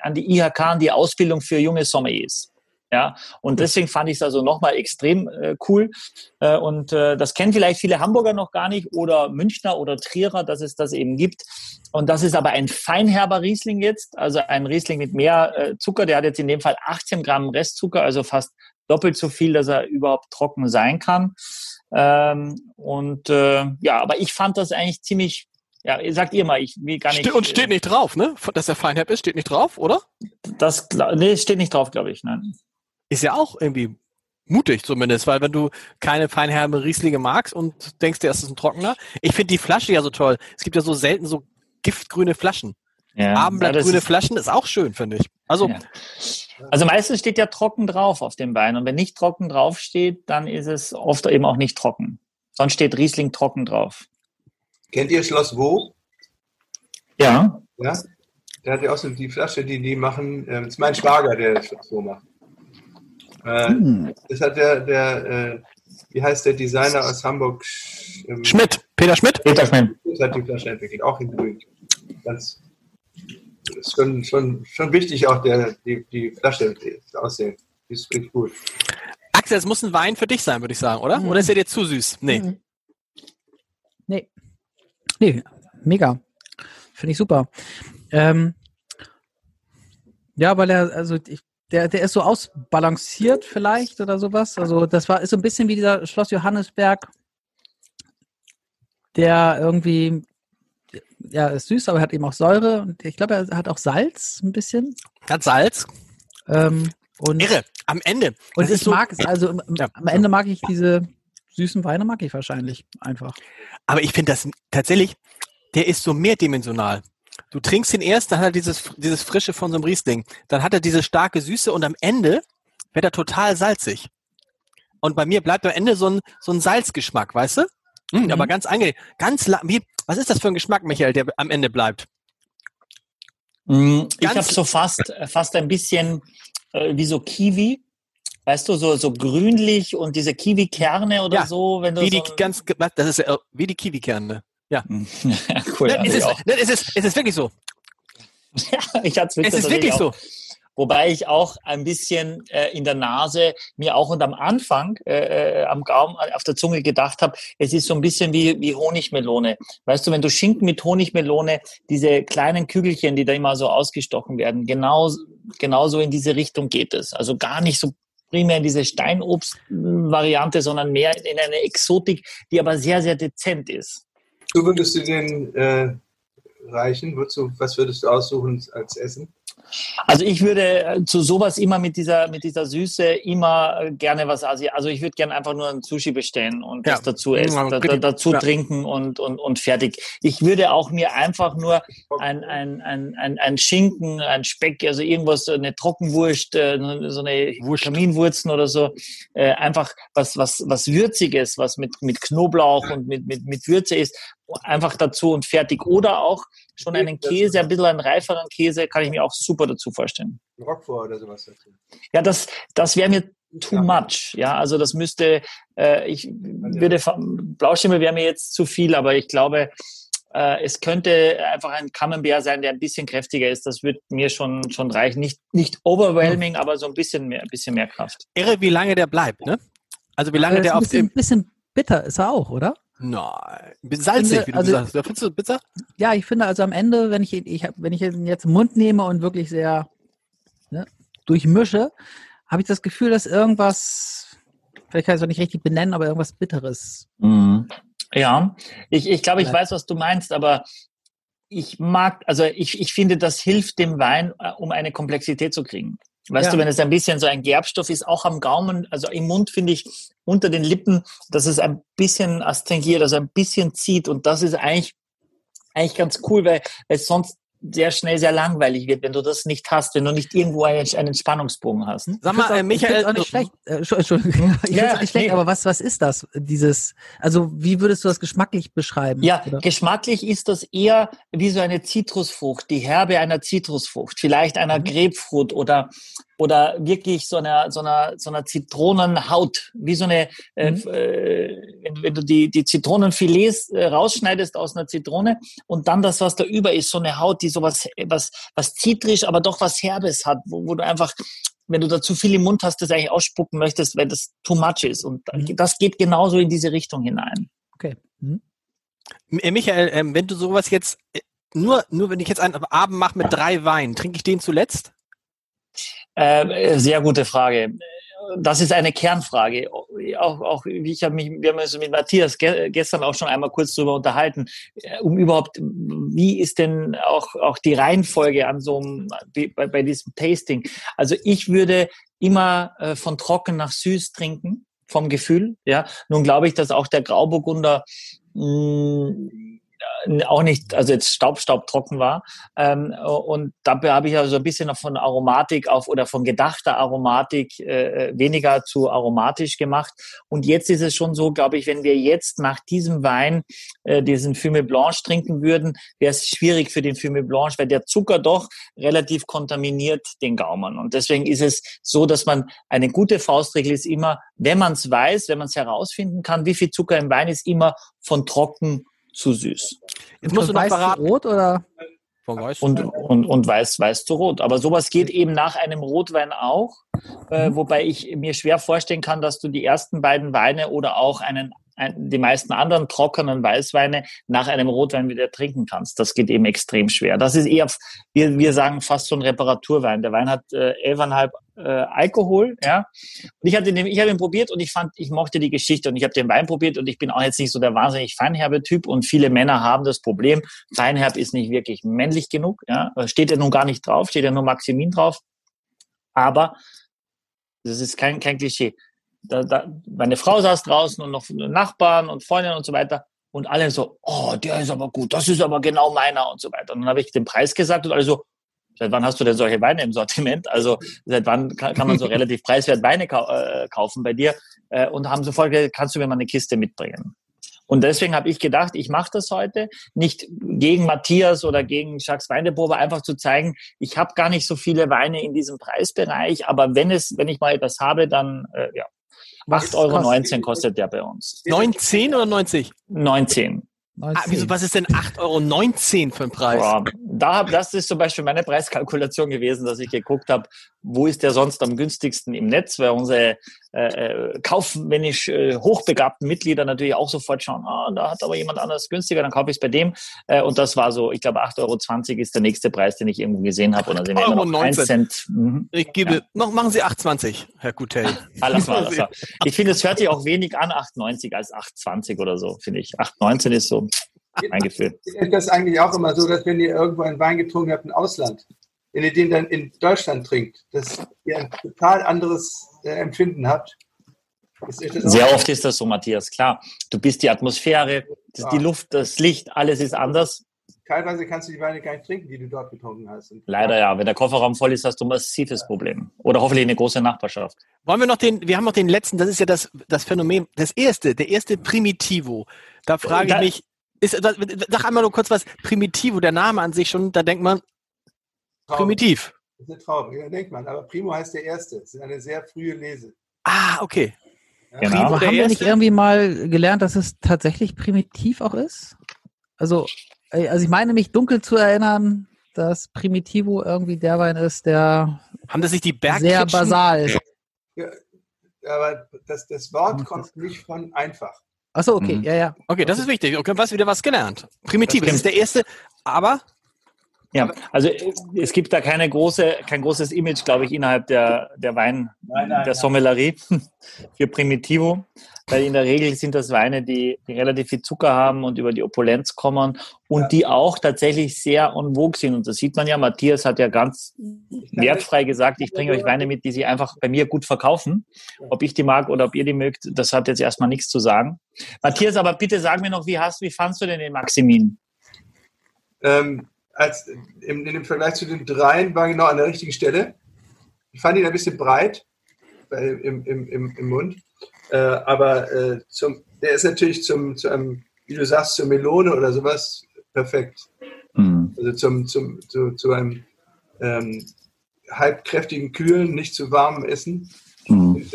an die IHK, an die Ausbildung für junge Sommeliers. Ja, und deswegen fand ich es also nochmal extrem äh, cool. Äh, und äh, das kennen vielleicht viele Hamburger noch gar nicht oder Münchner oder Trierer, dass es das eben gibt. Und das ist aber ein feinherber Riesling jetzt, also ein Riesling mit mehr äh, Zucker. Der hat jetzt in dem Fall 18 Gramm Restzucker, also fast doppelt so viel, dass er überhaupt trocken sein kann. Ähm, und äh, ja, aber ich fand das eigentlich ziemlich ja, sagt ihr mal, ich will gar nicht. und steht nicht drauf, ne? Dass er feinherb ist, steht nicht drauf, oder? Das, nee, steht nicht drauf, glaube ich, nein. Ist ja auch irgendwie mutig zumindest, weil wenn du keine feinherbe Rieslinge magst und denkst dir, es ist ein trockener. Ich finde die Flasche ja so toll. Es gibt ja so selten so giftgrüne Flaschen. Ja, Abendblattgrüne Flaschen ist auch schön, finde ich. Also, ja. also meistens steht ja trocken drauf auf dem Bein. Und wenn nicht trocken drauf steht, dann ist es oft eben auch nicht trocken. Sonst steht Riesling trocken drauf. Kennt ihr Schloss Wo? Ja. Ja? Der hat ja auch so die Flasche, die die machen. Ähm, das ist mein Schwager, der Schloss Wo macht. Äh, hm. Das hat der, der äh, wie heißt der Designer aus Hamburg? Ähm, Schmidt, Peter Schmidt? Peter Schmidt. Das hat die Flasche entwickelt, auch in Grün. Ganz, ist schon, schon, schon wichtig, auch der, die, die Flasche, das Aussehen. Die ist wirklich gut. Axel, es muss ein Wein für dich sein, würde ich sagen, oder? Mhm. Oder ist der dir zu süß? Nee. Mhm. Nee. Nee, mega. Finde ich super. Ähm, ja, weil er, also ich der, der ist so ausbalanciert vielleicht oder sowas. Also das war ist so ein bisschen wie dieser Schloss Johannesberg, der irgendwie ja ist süß, aber hat eben auch Säure und ich glaube, er hat auch Salz ein bisschen. Hat Salz. Ähm, und Irre. Am Ende. Und ich so, mag es. Also ja. am Ende mag ich diese süßen Weine mag ich wahrscheinlich einfach. Aber ich finde das tatsächlich, der ist so mehrdimensional. Du trinkst ihn erst, dann hat er dieses, dieses Frische von so einem Riesling. Dann hat er diese starke Süße und am Ende wird er total salzig. Und bei mir bleibt am Ende so ein, so ein Salzgeschmack, weißt du? Mhm. Aber ganz angenehm. Ganz wie, was ist das für ein Geschmack, Michael, der am Ende bleibt? Mhm, ich habe so fast, fast ein bisschen äh, wie so Kiwi. Weißt du, so, so grünlich und diese Kiwi-Kerne oder ja, so, wenn du wie so die ganz, das ist äh, wie die Kiwi-Kerne. Ja. *laughs* cool. Ja, es, ist, es, ist, es ist wirklich so. *laughs* Ja, ich hatte es ist wirklich so. Wobei ich auch ein bisschen äh, in der Nase mir auch und am Anfang äh, äh am Gaumen auf der Zunge gedacht habe, es ist so ein bisschen wie, wie Honigmelone. Weißt du, wenn du Schinken mit Honigmelone, diese kleinen Kügelchen, die da immer so ausgestochen werden, genau, genauso in diese Richtung geht es. Also gar nicht so primär in diese Steinobst-Variante, sondern mehr in eine Exotik, die aber sehr, sehr dezent ist. Du würdest du den äh, reichen? Würdest du, was würdest du aussuchen als Essen? Also ich würde äh, zu sowas immer mit dieser mit dieser Süße immer äh, gerne was Asi also ich würde gerne einfach nur ein Sushi bestellen und ja. das dazu essen, da, da, dazu ja. trinken und, und und fertig. Ich würde auch mir einfach nur ein ein, ein, ein, ein Schinken, ein Speck, also irgendwas eine Trockenwurst, äh, so eine Wurst. Kaminwurzen oder so, einfach was was was würziges, was mit mit Knoblauch und mit mit mit Würze ist, einfach dazu und fertig oder auch schon einen Käse, ein bisschen einen reiferen Käse, kann ich mir auch super dazu vorstellen. Roquefort oder sowas dazu. Ja, das, das wäre mir too much. Ja, also das müsste, äh, ich würde, Blauschimmel wäre mir jetzt zu viel, aber ich glaube, Äh, es könnte einfach ein Camembert sein, der ein bisschen kräftiger ist. Das wird mir schon, schon reichen. Nicht, nicht overwhelming, aber so ein bisschen mehr, ein bisschen mehr Kraft. Irre, wie lange der bleibt, ne? Also wie lange der auf dem... Ein bisschen bitter ist er auch, oder? Nein, salzig, finde, wie du also, sagst. Findest du bitter? Ja, ich finde also am Ende, wenn ich, ich wenn ich ihn jetzt im Mund nehme und wirklich sehr ne, durchmische, habe ich das Gefühl, dass irgendwas, vielleicht kann ich es auch nicht richtig benennen, aber irgendwas Bitteres. Mhm. Ja, ich, ich glaube, ich weiß, was du meinst, aber ich mag, also ich, ich finde, das hilft dem Wein, äh, um eine Komplexität zu kriegen. Weißt ja. du, wenn es ein bisschen so ein Gerbstoff ist, auch am Gaumen, also im Mund finde ich unter den Lippen, dass es ein bisschen astringiert, also ein bisschen zieht und das ist eigentlich, eigentlich ganz cool, weil, weil sonst sehr schnell sehr langweilig wird, wenn du das nicht hast, wenn du nicht irgendwo einen, einen Spannungsbogen hast. Sag mal, äh, Michael, auch nicht schlecht. Äh, Entschuldigung, *laughs* ich ja, nicht schlecht, nee. aber was was ist das? Dieses, also wie würdest du das geschmacklich beschreiben? Ja, oder? geschmacklich ist das eher wie so eine Zitrusfrucht, die Herbe einer Zitrusfrucht, vielleicht einer mhm. Grapefruit oder oder wirklich so einer so einer so einer Zitronenhaut, wie so eine äh, mhm. äh, wenn, wenn, du die die Zitronenfilets äh, rausschneidest aus einer Zitrone und dann das was da über ist, so eine Haut, die sowas was was zitrisch, aber doch was herbes hat, wo, wo du einfach wenn du da zu viel im Mund hast, das eigentlich ausspucken möchtest, weil das too much ist und mhm. das geht genauso in diese Richtung hinein. Okay. Mhm. Äh, Michael, ähm, wenn du sowas jetzt äh, nur, nur wenn ich jetzt einen Abend mache mit drei Weinen, trinke ich den zuletzt? Äh, sehr gute Frage. Das ist eine Kernfrage. Auch, auch ich habe mich, wir haben uns mit Matthias ge gestern auch schon einmal kurz darüber unterhalten, äh, um überhaupt, wie ist denn auch, auch die Reihenfolge an so einem, bei, bei diesem Tasting? Also ich würde immer äh, von trocken nach süß trinken, vom Gefühl, ja. Nun glaube ich, dass auch der Grauburgunder mh, mm, auch nicht, also jetzt Staub, Staub trocken war. Ähm, und dabei habe ich also ein bisschen noch von Aromatik auf oder von gedachter Aromatik äh, weniger zu aromatisch gemacht. Und jetzt ist es schon so, glaube ich, wenn wir jetzt nach diesem Wein äh, diesen Fume Blanche trinken würden, wäre es schwierig für den Fume Blanche, weil der Zucker doch relativ kontaminiert den Gaumen. Und deswegen ist es so, dass man eine gute Faustregel ist immer, wenn man es weiß, wenn man es herausfinden kann, wie viel Zucker im Wein ist, immer von trocken zu süß. Jetzt musst du noch verraten. Rot oder? Und, und, und weiß, weiß zu rot. Aber sowas geht eben nach einem Rotwein auch, äh, mhm. wobei ich mir schwer vorstellen kann, dass du die ersten beiden Weine oder auch einen die meisten anderen trockenen Weißweine nach einem Rotwein wieder trinken kannst. Das geht eben extrem schwer. Das ist eher, wir, wir sagen fast so ein Reparaturwein. Der Wein hat äh, 11,5 äh, Alkohol, ja. Und ich hatte den, ich habe ihn probiert und ich fand, ich mochte die Geschichte und ich habe den Wein probiert und ich bin auch jetzt nicht so der wahnsinnig feinherbe Typ und viele Männer haben das Problem, feinherb ist nicht wirklich männlich genug, ja. Steht ja nun gar nicht drauf, steht ja nur Maximin drauf. Aber das ist kein, kein Klischee da, da, meine Frau saß draußen und noch Nachbarn und Freundinnen und so weiter. Und alle so, oh, der ist aber gut, das ist aber genau meiner und so weiter. Und dann habe ich den Preis gesagt und alle so, seit wann hast du denn solche Weine im Sortiment? Also seit wann kann, kann man so *laughs* relativ preiswert Weine kau äh, kaufen bei dir? Äh, und haben sofort gesagt, kannst du mir mal eine Kiste mitbringen? Und deswegen habe ich gedacht, ich mache das heute nicht gegen Matthias oder gegen Jacques Weineprobe, einfach zu zeigen, ich habe gar nicht so viele Weine in diesem Preisbereich, aber wenn es, wenn ich mal etwas habe, dann äh, ja, 8,19 Euro kostet der bei uns. 19 oder 90? 19. Ah, wieso, was ist denn 8,19 Euro für ein Preis? Boah, da, das ist zum Beispiel meine Preiskalkulation gewesen, dass ich geguckt habe, wo ist der sonst am günstigsten im Netz, weil unsere äh, äh, kaufmännisch äh, hochbegabten Mitglieder natürlich auch sofort schauen, ah, da hat aber jemand anderes günstiger, dann kaufe ich es bei dem. Äh, und das war so, ich glaube, 8,20 Euro ist der nächste Preis, den ich irgendwo gesehen habe. Und dann sind wir immer noch 1 Cent. Mhm. Ich gebe, ja. noch machen Sie 8,20, Herr Gutel. ah, lass mal, lass mal. Ich finde, es hört sich auch wenig an, 8,90 als 8,20 oder so, finde ich. 8,19 ist so mein Gefühl. Ist das eigentlich auch immer so, dass wenn ihr irgendwo einen Wein getrunken habt im Ausland, wenn ihr den dann in Deutschland trinkt, dass ihr ein total anderes äh, Empfinden habt. Sehr oft ist das so, Matthias, klar. Du bist die Atmosphäre, das, die Luft, das Licht, alles ist anders. Teilweise kannst du die Weine gar nicht trinken, die du dort getrunken hast. Und Leider ja. Wenn der Kofferraum voll ist, hast du ein massives Problem. Oder hoffentlich eine große Nachbarschaft. Wollen wir noch den, wir haben noch den letzten, das ist ja das, das Phänomen, das erste, der erste Primitivo. Da frage ich mich, ist, sag einmal nur kurz was, Primitivo, der Name an sich schon, da denkt man, Traum. Primitiv. Das ist eine Traube, ja, denkt man. Aber Primo heißt der Erste. Das ist eine sehr frühe Lese. Ah, okay. Ja. Genau. Primo, haben wir nicht irgendwie mal gelernt, dass es tatsächlich primitiv auch ist? Also äh, also ich meine mich dunkel zu erinnern, dass Primitivo irgendwie der Wein ist, der haben das nicht die sehr basal. Ja, aber das, das Wort kommt nicht von einfach. Achso, okay, mhm. ja, ja. Okay, das ist wichtig. Okay, was wieder was gelernt. Primitiv, das ist der erste, aber ja, also es gibt da keine große, kein großes Image, glaube ich, innerhalb der, der Wein, nein, nein, der Sommelerie *laughs* für Primitivo, weil in der Regel sind das Weine, die, die relativ viel Zucker haben und über die Opulenz kommen und ja. die auch tatsächlich sehr en vogue sind. Und das sieht man ja, Matthias hat ja ganz wertfrei gesagt, ich bringe euch Weine mit, die sie einfach bei mir gut verkaufen. Ob ich die mag oder ob ihr die mögt, das hat jetzt erstmal nichts zu sagen. Matthias, aber bitte sag mir noch, wie hast, wie fandst du denn den Maximin? Ähm, als in, in dem Vergleich zu den dreien war genau an der richtigen Stelle. Ich fand ihn ein bisschen breit im, im, im, im Mund. Äh, aber äh, zum, der ist natürlich zum, zu einem, wie du sagst, zur Melone oder sowas perfekt. Mhm. Also zum, zum, zu, zu einem ähm, halbkräftigen Kühlen, nicht zu warmen Essen. Mhm.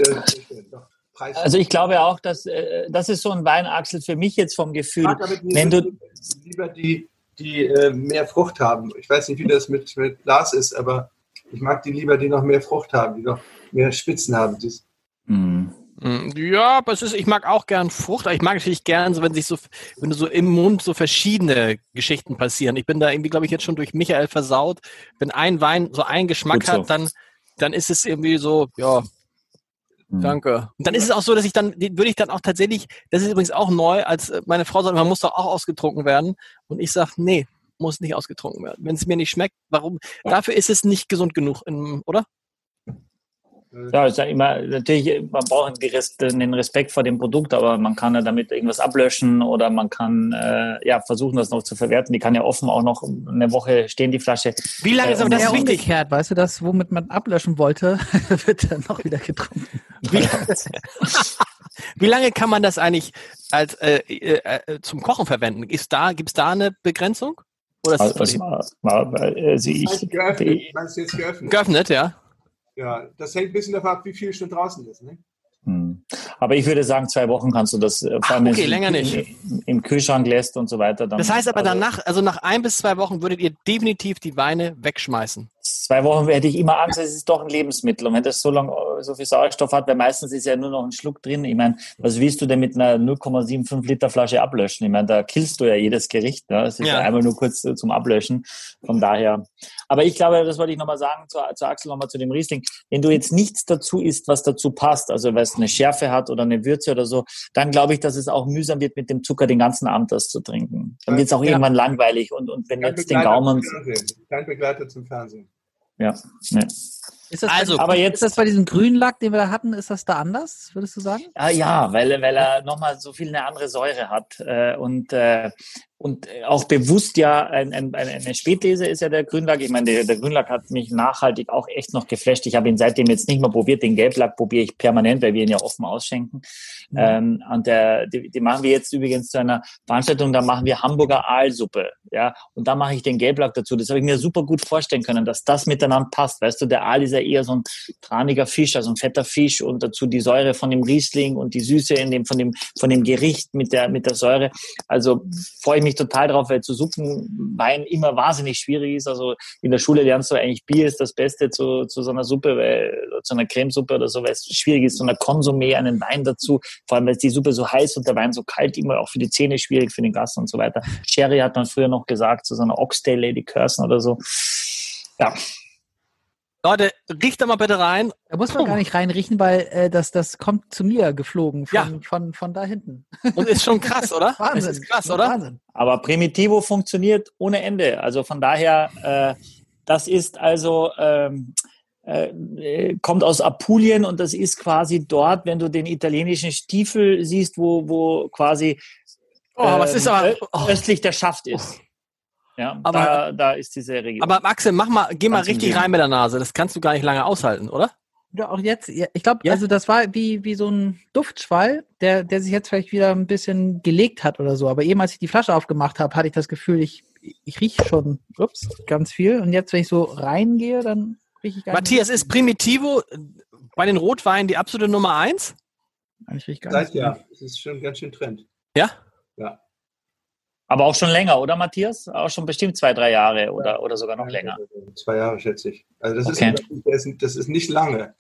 Also ich glaube auch, dass äh, das ist so ein Weinachsel für mich jetzt vom Gefühl. Wenn du lieber die die äh, mehr Frucht haben. Ich weiß nicht, wie das mit, mit Glas ist, aber ich mag die lieber, die noch mehr Frucht haben, die noch mehr Spitzen haben. Das, mm. Ja, aber es ist, ich mag auch gern Frucht, aber ich mag natürlich gern, so, wenn sich so, wenn du so im Mund so verschiedene Geschichten passieren. Ich bin da irgendwie, glaube ich, jetzt schon durch Michael versaut. Wenn ein Wein so einen Geschmack so. hat, dann, dann ist es irgendwie so, ja, Mhm. Danke. Und dann ist es auch so, dass ich dann, würde ich dann auch tatsächlich, das ist übrigens auch neu, als äh, meine Frau sagt, man muss doch auch ausgetrunken werden. Und ich sage, nee, muss nicht ausgetrunken werden. Wenn es mir nicht schmeckt, warum? Dafür ist es nicht gesund genug, oder? Ja, ich sage immer, natürlich, man braucht den Respekt vor dem Produkt, aber man kann ja damit irgendwas ablöschen oder man kann äh, ja versuchen, das noch zu verwerten. Die kann ja offen auch noch eine Woche stehen, die Flasche. Wie lange ist aber das wichtig? Umgekehrt, weißt du, das, womit man ablöschen wollte, *laughs* wird dann noch wieder getrunken. Wie, *laughs* Wie lange kann man das eigentlich als äh, äh, äh zum Kochen verwenden? Ist da, gibt es da eine Begrenzung? Oder also, also, mal, mal, äh, ich, geöffnet, jetzt geöffnet? Geöffnet, ja. Ja, das hängt ein bisschen davon ab, wie viel schon draußen ist. Ne? Hm. Aber ich würde sagen, zwei Wochen kannst du das, äh, vor allem Ach, okay, länger nicht. Im, Kühlschrank lässt und so weiter. das heißt aber also, danach, also nach ein bis zwei Wochen würdet ihr definitiv die Weine wegschmeißen zwei Wochen hätte ich immer Angst, es ist doch ein Lebensmittel. Und wenn das so lange so viel Sauerstoff hat, weil meistens ist ja nur noch ein Schluck drin. Ich meine, was willst du denn mit einer 0,75 Liter Flasche ablöschen? Ich meine, da killst du ja jedes Gericht. Ne? Das ist ja. ja einmal nur kurz äh, zum Ablöschen. Von daher. Aber ich glaube, das wollte ich nochmal sagen zu, zu Axel, nochmal zu dem Riesling. Wenn du jetzt nichts dazu isst, was dazu passt, also weil es eine Schärfe hat oder eine Würze oder so, dann glaube ich, dass es auch mühsam wird, mit dem Zucker den ganzen Abend das zu trinken. Dann wird es auch ja. irgendwann langweilig. Und, und wenn jetzt den Gaumen... Kein Begleiter zum Fernsehen ja. ja. Ist das also, aber jetzt, ist das bei diesem grünen Lack, den wir da hatten, ist das da anders, würdest du sagen? Ja, ja weil, weil er nochmal so viel eine andere Säure hat. Äh, und äh, und auch bewusst ja ein, ein, eine Spätlese ist ja der Grünlack. Ich meine, der, der Grünlack hat mich nachhaltig auch echt noch geflasht. Ich habe ihn seitdem jetzt nicht mehr probiert. Den Gelblack probiere ich permanent, weil wir ihn ja offen ausschenken. Mhm. Ähm, und der, die, die machen wir jetzt übrigens zu einer Veranstaltung, da machen wir Hamburger Aalsuppe. Ja, und da mache ich den Gelblack dazu. Das habe ich mir super gut vorstellen können, dass das miteinander passt. Weißt du, der Aal ist ja eher so ein traniger Fisch, also ein fetter Fisch und dazu die Säure von dem Riesling und die Süße in dem, von dem, von dem Gericht mit der, mit der Säure. Also freue ich mich mich total drauf, weil zu Suppenwein immer wahnsinnig schwierig ist. Also in der Schule lernst du eigentlich Bier ist das Beste zu, zu so einer Suppe, weil, zu einer Cremesuppe oder so, weil es schwierig ist, so einer Konsumé, einen Wein dazu. Vor allem, weil die Suppe so heiß und der Wein so kalt, immer auch für die Zähne schwierig, für den Gast und so weiter. Sherry hat man früher noch gesagt, zu so einer Oxtail Lady Curson oder so. Ja, Leute, riecht da mal bitte rein. Da muss man oh. gar nicht reinriechen, weil äh, das, das kommt zu mir geflogen von, ja. von, von da hinten. Und ist schon krass, *laughs* oder? Wahnsinn. Ist krass, oder? Wahnsinn. Aber Primitivo funktioniert ohne Ende. Also von daher, äh, das ist also, ähm, äh, kommt aus Apulien und das ist quasi dort, wenn du den italienischen Stiefel siehst, wo, wo quasi oh, was ist aber, ähm, oh. östlich der Schaft ist. Ja, aber, da, da ist diese Region. Aber Axel, mach mal, geh mal richtig rein mit der Nase. Das kannst du gar nicht lange aushalten, oder? Ja, auch jetzt. Ich glaube, ja? also das war wie, wie so ein Duftschwall, der, der sich jetzt vielleicht wieder ein bisschen gelegt hat oder so. Aber eben als ich die Flasche aufgemacht habe, hatte ich das Gefühl, ich, ich rieche schon ups, ganz viel. Und jetzt, wenn ich so reingehe, dann rieche ich gar Matthias, nicht. ist Primitivo bei den Rotweinen die absolute Nummer eins? Eigentlich gar Seit nicht. Ja, es ist schon ganz schön Trend. Ja? Ja. Aber auch schon länger, oder Matthias? Auch schon bestimmt zwei, drei Jahre oder, oder sogar noch länger. Zwei Jahre, schätze ich. Also das, okay. ist, das ist nicht lange.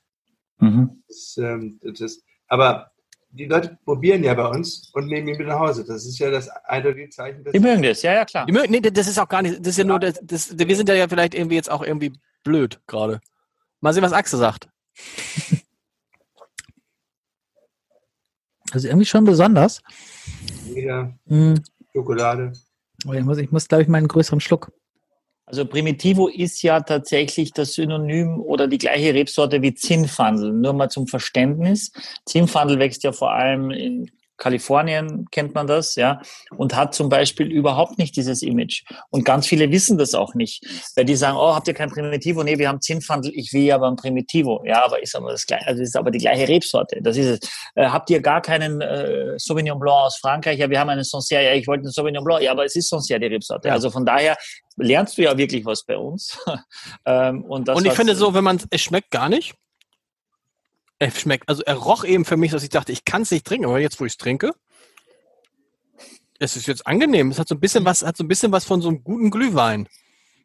Mhm. Das, ähm, das, aber die Leute probieren ja bei uns und nehmen ihn mit nach Hause. Das ist ja das eindeutige Zeichen. Die mögen das, ja, ja, klar. Die mögen, nee, das ist auch gar nicht, das ist ja, ja. nur, das, das, wir sind ja vielleicht irgendwie jetzt auch irgendwie blöd gerade. Mal sehen, was Axel sagt. *laughs* Also irgendwie schon besonders. Ja. Hm. Schokolade. Oh, ich muss, ich muss glaube ich, mal einen größeren Schluck. Also Primitivo ist ja tatsächlich das Synonym oder die gleiche Rebsorte wie Zinnfandel. Nur mal zum Verständnis. Zinnfandel wächst ja vor allem in Kalifornien kennt man das, ja, und hat zum Beispiel überhaupt nicht dieses Image. Und ganz viele wissen das auch nicht, weil die sagen, oh, habt ihr kein Primitivo? Nee, wir haben Zinnfandel, ich will aber ein Primitivo. Ja, aber ist aber das gleiche, also ist aber die gleiche Rebsorte. Das ist es. Äh, habt ihr gar keinen äh, Sauvignon Blanc aus Frankreich? Ja, wir haben einen Sancerre. Ja, ich wollte einen Sauvignon Blanc. Ja, aber es ist Sancerre, die Rebsorte. Ja. Also von daher lernst du ja wirklich was bei uns. *laughs* ähm, und, das, und ich finde so, wenn man es schmeckt gar nicht. Er schmeckt, also er roch eben für mich, dass ich dachte, ich kann es nicht trinken, aber jetzt, wo ich es trinke, es ist jetzt angenehm. Es hat so ein bisschen was, hat so ein bisschen was von so einem guten Glühwein.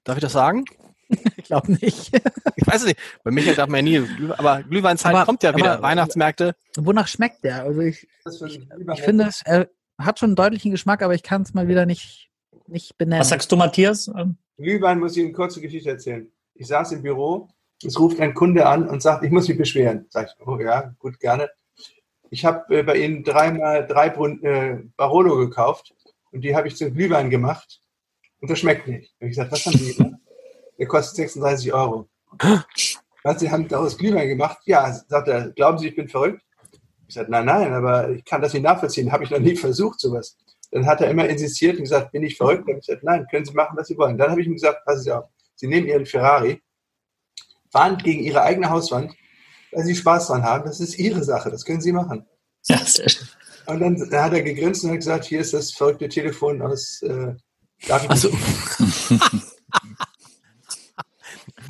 Darf ich das sagen? *laughs* ich glaube nicht. *laughs* ich weiß es nicht. Bei Michael darf man ja nie, aber Glühweinzeit aber, kommt ja wieder. Weihnachtsmärkte. Wonach schmeckt der? Also ich, ich finde, es, er hat schon einen deutlichen Geschmack, aber ich kann es mal wieder nicht, nicht benennen. Was sagst du, Matthias? Glühwein muss ich eine kurze Geschichte erzählen. Ich saß im Büro es ruft ein Kunde an und sagt, ich muss mich beschweren. Sag ich, oh ja, gut, gerne. Ich habe äh, bei Ihnen dreimal drei äh, Barolo gekauft und die habe ich zum Glühwein gemacht und das schmeckt nicht. Und ich gesagt, was haben Sie gemacht? Der kostet 36 Euro. Was, Sie haben daraus Glühwein gemacht? Ja, sagt er, glauben Sie, ich bin verrückt? Ich sagte, nein, nein, aber ich kann das nicht nachvollziehen. Habe ich noch nie versucht, sowas. Dann hat er immer insistiert und gesagt, bin ich verrückt? Dann habe ich gesagt, nein, können Sie machen, was Sie wollen. Dann habe ich ihm gesagt, passen Sie auf, Sie nehmen Ihren Ferrari, fahren gegen ihre eigene Hauswand, weil sie Spaß dran haben. Das ist ihre Sache, das können sie machen. Ja, sehr schön. Und dann, hat er gegrinst und hat gesagt, hier ist das verrückte Telefon aus äh, also.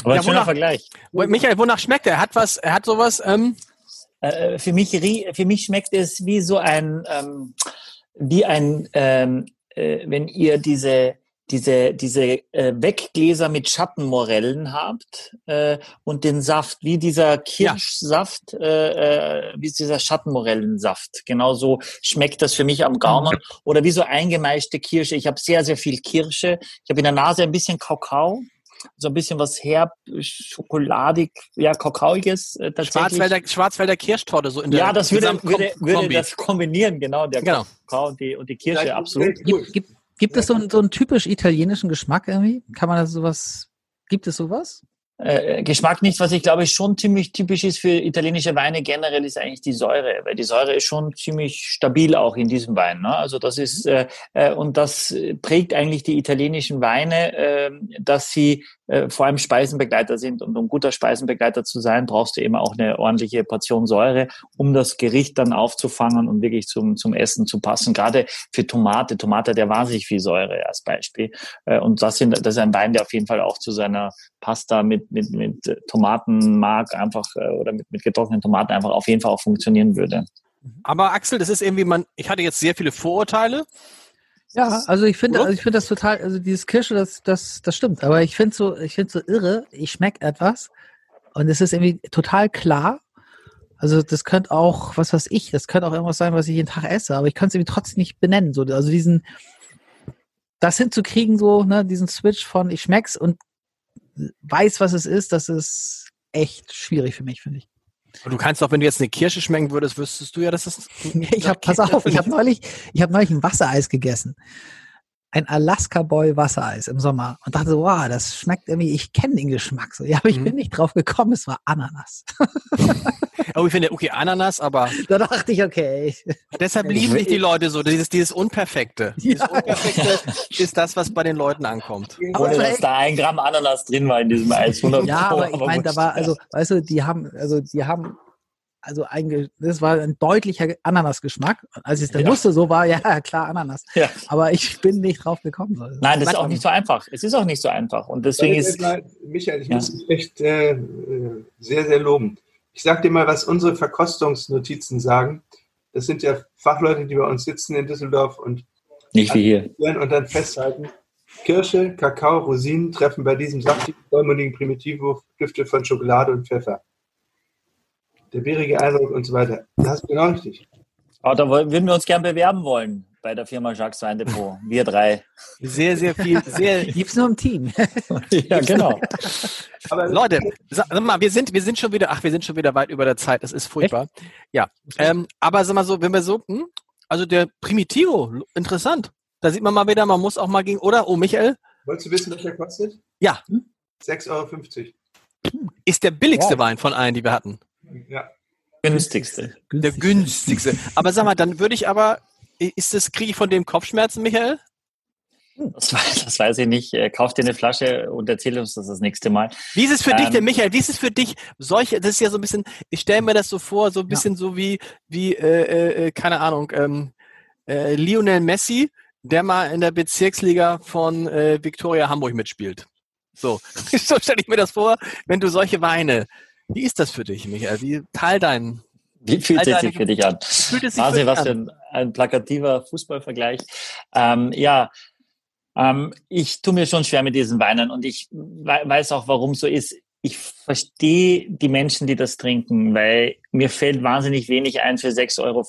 Aber ja, ein schöner Vergleich. Michael, wonach schmeckt er? Er hat was, er hat sowas. Ähm äh, für, mich, für mich schmeckt es wie so ein, ähm, wie ein, ähm, äh, wenn ihr diese diese, diese äh, Weggläser mit Schattenmorellen habt äh, und den Saft, wie dieser Kirschsaft, ja. äh, äh, wie dieser Schattenmorellensaft. Genauso schmeckt das für mich am Gaumen. Oder wie so eingemeischte Kirsche. Ich habe sehr, sehr viel Kirsche. Ich habe in der Nase ein bisschen Kakao. So ein bisschen was herb, schokoladig, ja, kakaoiges äh, tatsächlich. Schwarzwälder, Schwarzwälder Kirschtorte, so in der Ja, das würde, würde, würde das kombinieren, genau, der genau. Kakao und die, und die Kirsche, ja, absolut. Gibt, gibt, Gibt es so, so einen typisch italienischen Geschmack irgendwie? Kann man das sowas, gibt es sowas? Äh, Geschmack nicht, was ich glaube schon ziemlich typisch ist für italienische Weine generell, ist eigentlich die Säure, weil die Säure ist schon ziemlich stabil auch in diesem Wein. Ne? Also das ist äh, äh, und das prägt eigentlich die italienischen Weine, äh, dass sie äh, vor allem Speisenbegleiter sind. Und um guter Speisenbegleiter zu sein, brauchst du immer auch eine ordentliche Portion Säure, um das Gericht dann aufzufangen und wirklich zum, zum Essen zu passen. Gerade für Tomate. Tomate hat ja wahnsinnig viel Säure als Beispiel. Äh, und das, sind, das ist ein Wein, der auf jeden Fall auch zu seiner Pasta mit, mit, mit Tomatenmark einfach äh, oder mit, mit getrockneten Tomaten einfach auf jeden Fall auch funktionieren würde. Aber Axel, das ist irgendwie, man, ich hatte jetzt sehr viele Vorurteile. Ja, also ich finde, also ich finde das total, also dieses Kirsche, das, das, das stimmt. Aber ich finde so, ich finde so irre. Ich schmecke etwas und es ist irgendwie total klar. Also das könnte auch, was weiß ich, das könnte auch irgendwas sein, was ich jeden Tag esse, aber ich kann es irgendwie trotzdem nicht benennen. So, also diesen, das hinzukriegen, so, ne, diesen Switch von ich schmeck's und weiß, was es ist, das ist echt schwierig für mich, finde ich. Du kannst doch, wenn du jetzt eine Kirsche schmecken würdest, wüsstest du ja, dass das. *laughs* ich habe, pass *laughs* auf, ich habe neulich, ich habe neulich ein Wassereis gegessen. Ein Alaska Boy Wassereis im Sommer und dachte so, wow, das schmeckt irgendwie, ich kenne den Geschmack so. Ja, aber ich mhm. bin nicht drauf gekommen, es war Ananas. *laughs* oh, ich finde, okay, Ananas, aber. Da dachte ich, okay. *laughs* Deshalb lieben nicht die Leute so, dieses, dieses Unperfekte. Ja. Dieses Unperfekte ist das, was bei den Leuten ankommt. Ohne dass da ein Gramm Ananas drin war in diesem *laughs* Eis. 100 ja, aber ich meine, da war, also, weißt du, die haben, also, die haben also ein, das war ein deutlicher Ananasgeschmack. Als ich es dann ja. wusste, so war, *laughs* ja, klar, Ananas. Ja. Aber ich bin nicht drauf gekommen. Nein, das ist auch nicht so einfach. Es ist auch nicht so einfach. Und deswegen ist. Michael, ich ja. muss dich echt äh, sehr, sehr loben. Ich sag dir mal, was unsere Verkostungsnotizen sagen. Das sind ja Fachleute, die bei uns sitzen in Düsseldorf und Nicht wie hier. Und dann festhalten. Kirsche, Kakao, Rosinen treffen bei diesem saftigen, vollmundigen Primitivwurf Düfte von Schokolade und Pfeffer. Der bärige Eindruck und so weiter. Das ist genau richtig. Oh, da würden wir uns gern bewerben wollen bei der Firma Jacques Weindepot. Wir drei. Sehr, sehr viel. Sehr, Gibt's nur im Team. *laughs* ja, genau. Aber Leute, sag mal, wir sind, wir sind schon wieder, ach, wir sind schon wieder weit über der Zeit. Das ist furchtbar. Echt? Ja. Ähm, aber sag mal so, wenn wir so, hm, also der Primitivo, interessant. Da sieht man mal wieder, man muss auch mal gegen, oder? Oh, Michael? Wolltest du wissen, was der kostet? Ja. 6,50 Euro. Ist der billigste ja. Wein von allen, die wir hatten. Ja. Günstigste. Der günstigste. Aber sag mal, dann würde ich aber ist das, kriege ich von dem Kopfschmerzen, Michael? Das weiß, das weiß ich nicht. Kauf dir eine Flasche und erzähl uns das das nächste Mal. Wie ist es für ähm, dich, der Michael? Wie ist es für dich? Solche, das ist ja so ein bisschen, ich stelle mir das so vor, so ein bisschen ja. so wie, wie äh, äh, keine Ahnung, ähm, äh, Lionel Messi, der mal in der Bezirksliga von äh, Viktoria Hamburg mitspielt. So, *laughs* so stelle ich mir das vor, wenn du solche Weine. Wie ist das für dich, Michael? Wie teil deinen wie fühlt es sich für dich an? Wahnsinn, was für ein, ein plakativer Fußballvergleich. Ähm, ja, ähm, ich tue mir schon schwer mit diesen Weinen und ich weiß auch, warum so ist. Ich verstehe die Menschen, die das trinken, weil mir fällt wahnsinnig wenig ein für 6,50 Euro,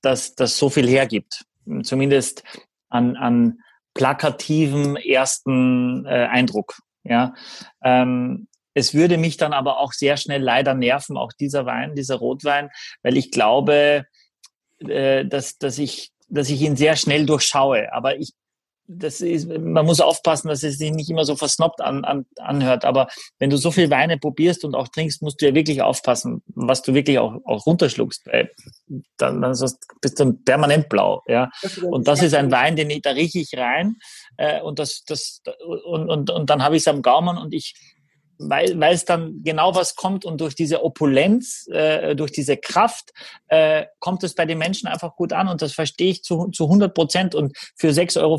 dass das so viel hergibt. Zumindest an, an plakativem ersten äh, Eindruck. Ja, ähm, es würde mich dann aber auch sehr schnell leider nerven, auch dieser Wein, dieser Rotwein, weil ich glaube, äh, dass, dass, ich, dass ich ihn sehr schnell durchschaue. Aber ich das ist, man muss aufpassen, dass es sich nicht immer so versnoppt an, an, anhört. Aber wenn du so viel Weine probierst und auch trinkst, musst du ja wirklich aufpassen, was du wirklich auch, auch runterschluckst. Weil dann, dann bist du permanent blau. Ja. Und das ist ein Wein, den ich, da rieche ich rein. Äh, und, das, das, und, und, und dann habe ich es am Gaumen und ich, weil, weil es dann genau was kommt und durch diese Opulenz, äh, durch diese Kraft äh, kommt es bei den Menschen einfach gut an und das verstehe ich zu, zu 100 Prozent und für 6,50 Euro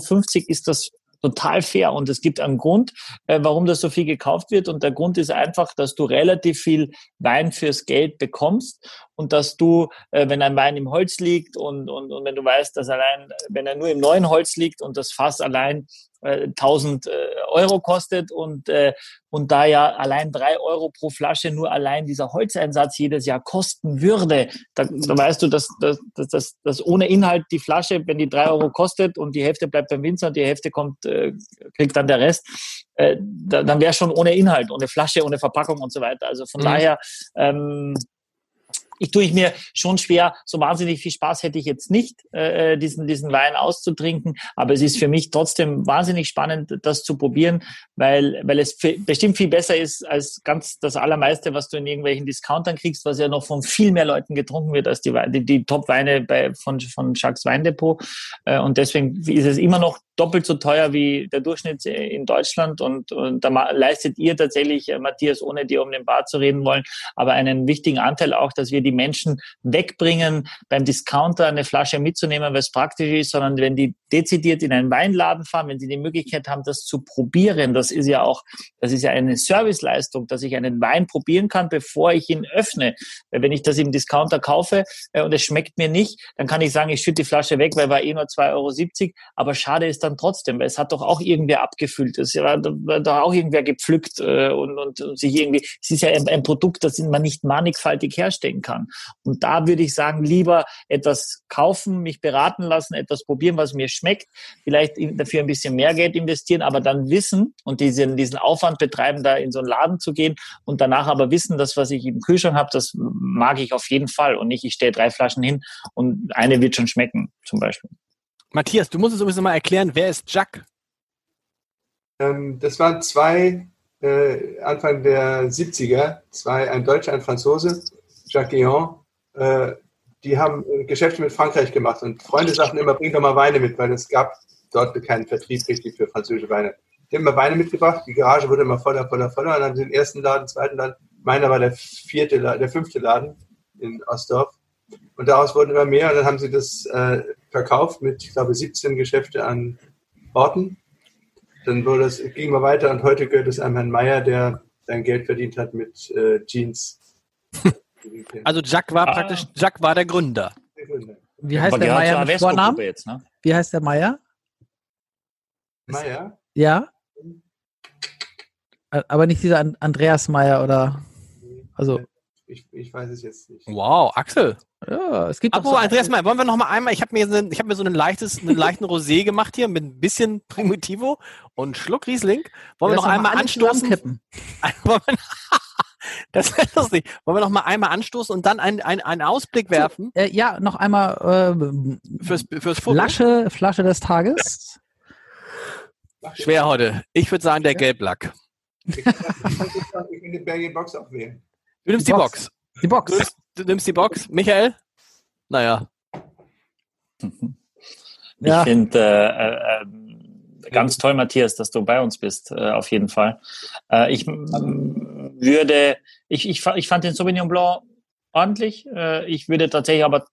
ist das total fair und es gibt einen Grund, äh, warum das so viel gekauft wird und der Grund ist einfach, dass du relativ viel Wein fürs Geld bekommst und dass du, äh, wenn ein Wein im Holz liegt und, und, und wenn du weißt, dass allein, wenn er nur im neuen Holz liegt und das Fass allein 1000 äh, Euro kostet und, äh, und da ja allein drei Euro pro Flasche nur allein dieser Holzeinsatz jedes Jahr kosten würde, da, da weißt du, dass, dass, dass, dass ohne Inhalt die Flasche, wenn die drei Euro kostet und die Hälfte bleibt beim Winzer und die Hälfte kommt, äh, kriegt dann der Rest, äh, da, dann wäre schon ohne Inhalt, ohne Flasche, ohne Verpackung und so weiter. Also von mhm. daher ähm, ich tue ich mir schon schwer, so wahnsinnig viel Spaß hätte ich jetzt nicht, äh, diesen, diesen Wein auszutrinken. Aber es ist für mich trotzdem wahnsinnig spannend, das zu probieren, weil, weil es bestimmt viel besser ist als ganz das Allermeiste, was du in irgendwelchen Discountern kriegst, was ja noch von viel mehr Leuten getrunken wird als die, die, die Top-Weine von, von Jacques Weindepot. Äh, und deswegen ist es immer noch doppelt so teuer wie der Durchschnitt in Deutschland und, und da leistet ihr tatsächlich, äh, Matthias, ohne dir um den Bar zu reden wollen, aber einen wichtigen Anteil auch, dass wir die Menschen wegbringen, beim Discounter eine Flasche mitzunehmen, weil es praktisch ist, sondern wenn die dezidiert in einen Weinladen fahren, wenn sie die Möglichkeit haben, das zu probieren, das ist ja auch, das ist ja eine Serviceleistung, dass ich einen Wein probieren kann, bevor ich ihn öffne. Wenn ich das im Discounter kaufe äh, und es schmeckt mir nicht, dann kann ich sagen, ich schütte die Flasche weg, weil war eh nur 2,70 Euro, aber schade ist dann trotzdem, weil es hat doch auch irgendwer abgefüllt, es hat da auch irgendwer gepflückt äh, und, und, und sich irgendwie, es ist ja ein, ein Produkt, das man nicht mannigfaltig herstellen kann. Und da würde ich sagen, lieber etwas kaufen, mich beraten lassen, etwas probieren, was mir schmeckt, vielleicht dafür ein bisschen mehr Geld investieren, aber dann wissen und diesen, diesen Aufwand betreiben, da in so einen Laden zu gehen und danach aber wissen, das, was ich im Kühlschrank habe, das mag ich auf jeden Fall und nicht, ich stelle drei Flaschen hin und eine wird schon schmecken, zum Beispiel. Matthias, du musst uns sowieso mal erklären, wer ist Jacques? Ähm, das waren zwei, äh, Anfang der 70er, zwei, ein Deutscher, ein Franzose, Jacques Guillon, äh, die haben Geschäfte mit Frankreich gemacht und Freunde sagten immer, bring doch mal Weine mit, weil es gab dort keinen Vertrieb richtig für französische Weine. Die haben immer Weine mitgebracht, die Garage wurde immer voller, voller, voller und dann den ersten Laden, zweiten Laden, meiner war der vierte, der fünfte Laden in Ostdorf und daraus wurden immer mehr und dann haben sie das äh, verkauft mit, ich glaube, 17 Geschäfte an Orten. Dann wurde es, ging mal weiter und heute gehört es einem Herrn Meyer, der sein Geld verdient hat mit äh, Jeans. *laughs* Also Jack war ah. praktisch, Jack war der Gründer. Der Gründer. Wie heißt der Meier mit Vornamen? Jetzt, ne? Wie heißt der Meier? Meier? Ja. Aber nicht dieser Andreas Meier oder. Also. Ich, ich weiß es jetzt nicht. Wow, Axel. Ja, es gibt Apropos so Andreas Meier, wollen wir noch mal einmal, ich habe mir, so, hab mir so ein leichtes, einen leichten Rosé gemacht hier mit ein bisschen Primitivo und Schluck Riesling. Wollen ja, wir noch einmal anstoßen? *laughs* *laughs* das wäre lustig. Wollen wir noch mal einmal anstoßen und dann einen, einen, einen Ausblick werfen? Äh, ja, noch einmal äh, fürs, fürs Foto. Flasche, Flasche des Tages. Schwer heute. Ich würde sagen, der Gelblack. Ich will die Berge Box auch wählen. Du nimmst die, die Box. Box. Die Box. Du nimmst, du nimmst, die Box. Michael? Naja. Ich ja. finde äh, äh, ganz toll, Matthias, dass du bei uns bist, äh, auf jeden Fall. Äh, ich würde, ich, ich, ich fand den Sauvignon Blanc ordentlich. Äh, ich würde tatsächlich aber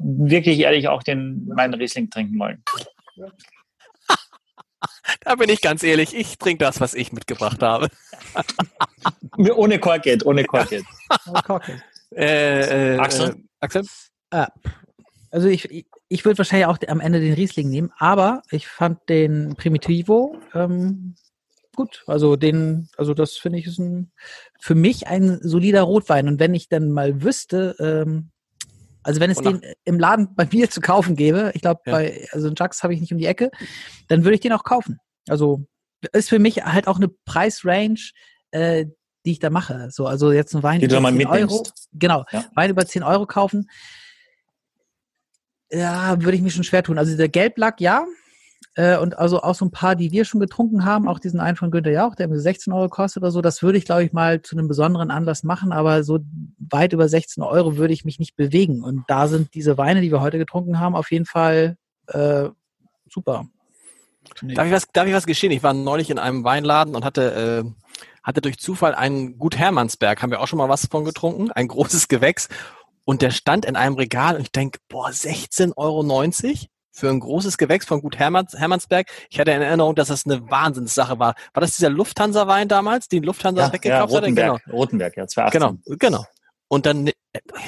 wirklich ehrlich auch den meinen Riesling trinken wollen. *laughs* Da bin ich ganz ehrlich, ich trinke das, was ich mitgebracht habe. *laughs* ohne Korket, ohne Korket. *laughs* ohne Korket. Äh, äh, Axel? Äh, Axel? Äh, also ich, ich, ich würde wahrscheinlich auch am Ende den Riesling nehmen, aber ich fand den Primitivo ähm, gut. Also den, also das finde ich ist ein, für mich ein solider Rotwein. Und wenn ich dann mal wüsste, ähm, also wenn es den im Laden bei mir zu kaufen gäbe, ich glaube, ja. bei, also einen Jacks habe ich nicht um die Ecke, dann würde ich den auch kaufen. Also ist für mich halt auch eine Preisrange, äh, die ich da mache. So, also jetzt ein Wein die über 10 Euro. Genau, ja. Wein über 10 Euro kaufen. Ja, würde ich mir schon schwer tun. Also der Gelblack, ja. Äh, und also auch so ein paar, die wir schon getrunken haben, auch diesen einen von Günther Jauch, der mir 16 Euro kostet oder so, das würde ich, glaube ich, mal zu einem besonderen Anlass machen, aber so weit über 16 Euro würde ich mich nicht bewegen. Und da sind diese Weine, die wir heute getrunken haben, auf jeden Fall äh, super. Darf ich, was, darf ich was geschehen? Ich war neulich in einem Weinladen und hatte, äh, hatte durch Zufall einen Gut Hermannsberg, haben wir auch schon mal was von getrunken, ein großes Gewächs. Und der stand in einem Regal und ich denke, boah, 16,90 Euro für ein großes Gewächs von Gut Hermanns, Hermannsberg. Ich hatte in Erinnerung, dass das eine Wahnsinnssache war. War das dieser Lufthansa-Wein damals, den Lufthansa ja, weggekauft ja, Rotenberg, hatte? Genau. Rotenberg, ja, 2018. Genau, genau. Und dann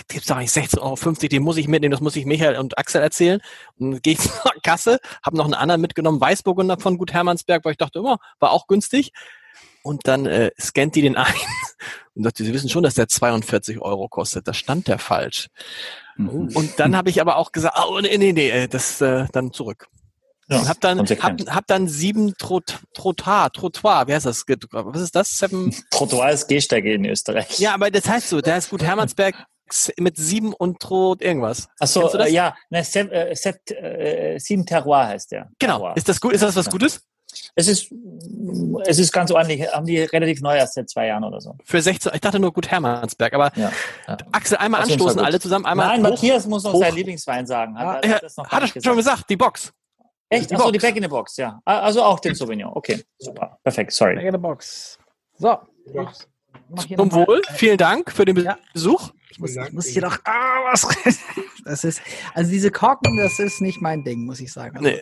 gibt's doch nicht 16,50 Euro, den muss ich mitnehmen, das muss ich Michael und Axel erzählen. Und dann gehe *laughs* ich zur Kasse, habe noch einen anderen mitgenommen, Weißburgunder von Gut Hermannsberg, weil ich dachte immer, war auch günstig. Und dann äh, scannt die den ein *laughs* und dachte, sie wissen schon, dass der 42 Euro kostet. Da stand der falsch. Mhm. Und dann habe ich aber auch gesagt, oh, nee, nee, nee, äh, das äh, dann zurück. Ja, und hab dann, hab, hab dann sieben Trot, Trottoir, Trottoir, wie heißt das? Was ist das? Seven? *laughs* Trottoir ist Gehsteige in Österreich. Ja, aber das heißt so, der ist gut Hermannsberg mit sieben und Trot irgendwas. Achso, äh, ja, ne, sept, äh, sept, äh, sieben Terroir heißt der. Genau. Terroir. Ist das gut? Ist das was Gutes? Es ist, es ist ganz ordentlich. Haben die relativ neu erst seit zwei Jahren oder so. Für 16, ich dachte nur gut Hermannsberg, aber ja, ja. Axel, einmal anstoßen, alle zusammen. Einmal Nein, hoch, Matthias muss noch hoch. seinen Lieblingswein sagen. Hat, ja, hat, hat er gesagt. schon gesagt, die Box. Echt? Achso, die Back in the Box, ja. Also auch den Sauvignon. Okay, super. Perfekt, sorry. Back in the Box. So. Zum Wohl. Vielen Dank für den Besuch. Ich muss, ich muss hier doch, ah, was, das ist, also diese Korken, das ist nicht mein Ding, muss ich sagen. Nee,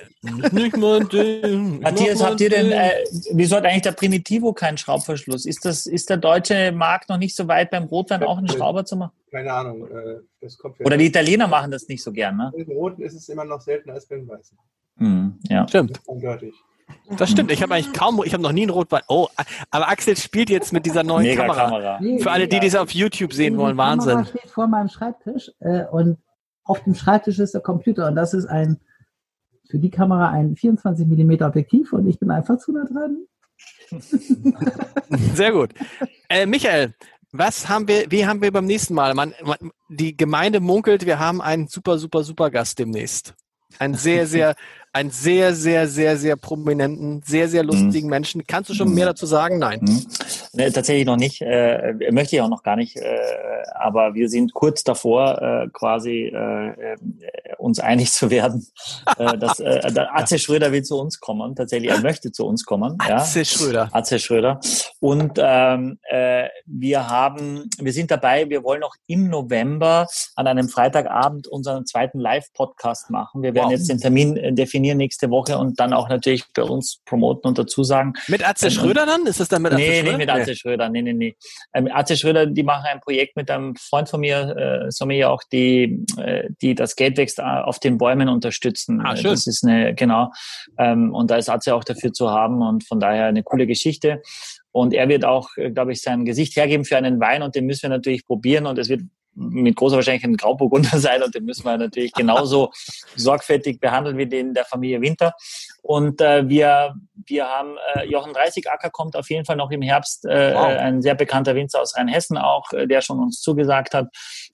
nicht mein Ding. Matthias, habt ihr denn, äh, wieso hat eigentlich der Primitivo keinen Schraubverschluss? Ist das, ist der deutsche Markt noch nicht so weit, beim Rotwein auch einen Schrauber zu machen? Keine Ahnung. Äh, das kommt Oder die Italiener machen das nicht so gern, ne? Im Roten ist es immer noch seltener als beim Weißen. Hm, ja. Stimmt. Eindeutig. Das stimmt. Ich habe eigentlich kaum, ich habe noch nie einen Rotwein. Oh, aber Axel spielt jetzt mit dieser neuen Mega Kamera. Kamera. Für alle, die das auf YouTube sehen wollen, Wahnsinn. Die Kamera steht vor meinem Schreibtisch äh, und auf dem Schreibtisch ist der Computer und das ist ein für die Kamera ein 24 mm Objektiv und ich bin einfach zu nah dran. *laughs* Sehr gut. Äh, Michael, was haben wir, wie haben wir beim nächsten Mal? Man, man, die Gemeinde munkelt, wir haben einen super, super, super Gast demnächst. Ein sehr, sehr einen sehr, sehr, sehr, sehr prominenten, sehr, sehr lustigen mhm. Menschen. Kannst du schon mehr dazu sagen? Nein. Mhm. Nee, tatsächlich noch nicht. Äh, möchte ich auch noch gar nicht. Äh, aber wir sind kurz davor, äh, quasi äh, äh uns einig zu werden. äh, dass, *laughs* Atze Schröder will zu uns kommen. Tatsächlich, er möchte zu uns kommen. Atze ja. Schröder. Atze Schröder. Und ähm, äh, wir haben, wir sind dabei, wir wollen noch im November an einem Freitagabend unseren zweiten Live-Podcast machen. Wir werden wow. jetzt den Termin definieren definieren nächste Woche und dann auch natürlich bei uns promoten und dazu sagen. Mit Atze ähm, Schröder dann? Ist das dann mit Atze nee, Schröder? Nee, nicht mit Atze nee. Schröder. Nee, nee, nee. Ähm, Atze Schröder, die machen ein Projekt mit einem Freund von mir, äh, Sommelier auch, die, äh, die das Geldwächst, auf den Bäumen unterstützen. Ah, schön. Das ist eine, genau. Ähm, und da ist Atze auch dafür zu haben und von daher eine coole Geschichte. Und er wird auch, äh, glaube ich, sein Gesicht hergeben für einen Wein und den müssen wir natürlich probieren und es wird mit großer Wahrscheinlichkeit ein Grauburgunder *laughs* sein und den müssen wir natürlich genauso *laughs* sorgfältig behandeln wie den der Familie Winter. Und äh, wir, wir haben äh, Jochen 30 Acker kommt auf jeden Fall noch im Herbst, äh, wow. ein sehr bekannter Winzer aus Rheinhessen auch, äh, der schon uns zugesagt hat.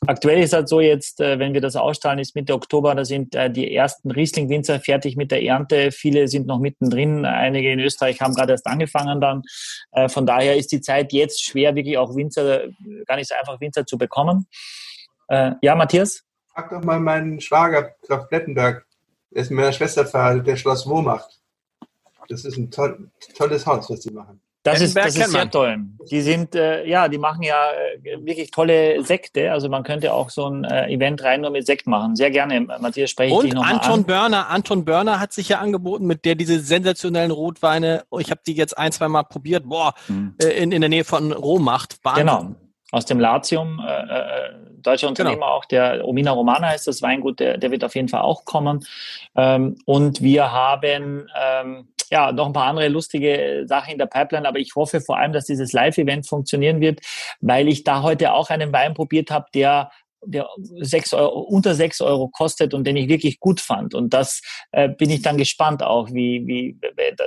Aktuell ist es halt so jetzt, äh, wenn wir das ausstrahlen, ist Mitte Oktober, da sind äh, die ersten Riesling-Winzer fertig mit der Ernte. Viele sind noch mittendrin, einige in Österreich haben gerade erst angefangen dann. Äh, von daher ist die Zeit jetzt schwer, wirklich auch Winzer, gar nicht so einfach Winzer zu bekommen. Äh, ja, Matthias? Frag doch mal meinen Schwager Klaus Plettenberg, der ist mit meiner Schwester verheiratet, der Schloss Wo macht. Das ist ein toll, tolles Haus, was die machen. Das ist, das ist sehr toll. Die sind, äh, ja, die machen ja äh, wirklich tolle Sekte. Also man könnte auch so ein äh, Event rein nur mit Sekt machen. Sehr gerne, Matthias, spreche ich Und noch Anton an. Börner, Anton Börner hat sich ja angeboten, mit der diese sensationellen Rotweine, ich habe die jetzt ein, zwei Mal probiert, boah, hm. äh, in, in der Nähe von Rom macht. Wahnsinn. Genau aus dem Latium, äh, äh, deutscher Unternehmer genau. auch, der Omina Romana heißt das Weingut, der, der wird auf jeden Fall auch kommen. Ähm, und wir haben ähm, ja noch ein paar andere lustige Sachen in der Pipeline, aber ich hoffe vor allem, dass dieses Live-Event funktionieren wird, weil ich da heute auch einen Wein probiert habe, der der sechs Euro, unter sechs Euro kostet und den ich wirklich gut fand. Und das äh, bin ich dann gespannt auch, wie, wie,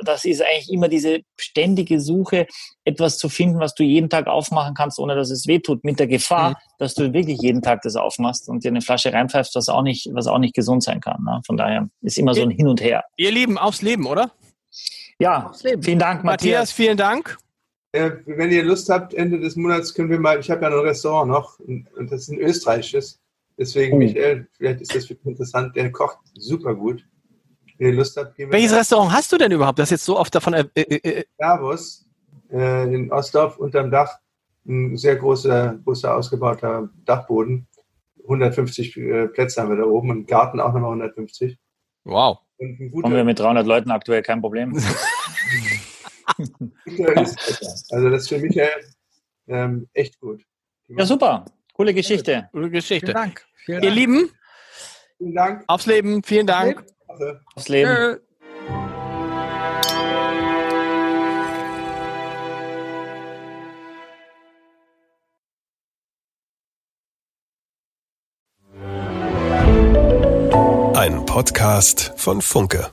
das ist eigentlich immer diese ständige Suche, etwas zu finden, was du jeden Tag aufmachen kannst, ohne dass es wehtut, mit der Gefahr, mhm. dass du wirklich jeden Tag das aufmachst und dir eine Flasche reinpfeifst, was auch nicht, was auch nicht gesund sein kann. Ne? Von daher ist immer so ein Hin und Her. Ihr Lieben, aufs Leben, oder? Ja, vielen Dank, Matthias. Matthias, vielen Dank. Äh, wenn ihr Lust habt, Ende des Monats können wir mal, ich habe ja noch ein Restaurant noch und, das ist ein österreichisches. Deswegen, oh. Michael, vielleicht ist das für dich interessant, der kocht super gut. Wenn ihr Lust habt, gehen wir Welches Restaurant hast du denn überhaupt, das jetzt so oft davon... Äh, äh, äh Davos, äh, in Ostdorf unterm Dach, ein sehr großer, großer ausgebauter Dachboden. 150 äh, Plätze haben wir da oben und Garten auch nochmal 150. Wow. Kommen wir mit 300 Leuten aktuell kein Problem. *laughs* also das ist für mich ähm, echt gut. Ja, super. Coole Geschichte. Coole Geschichte. Vielen Dank. Vielen Ihr Lieben, vielen Dank. Aufs Leben. Vielen Dank. Aufs Leben. Ein Podcast von Funke.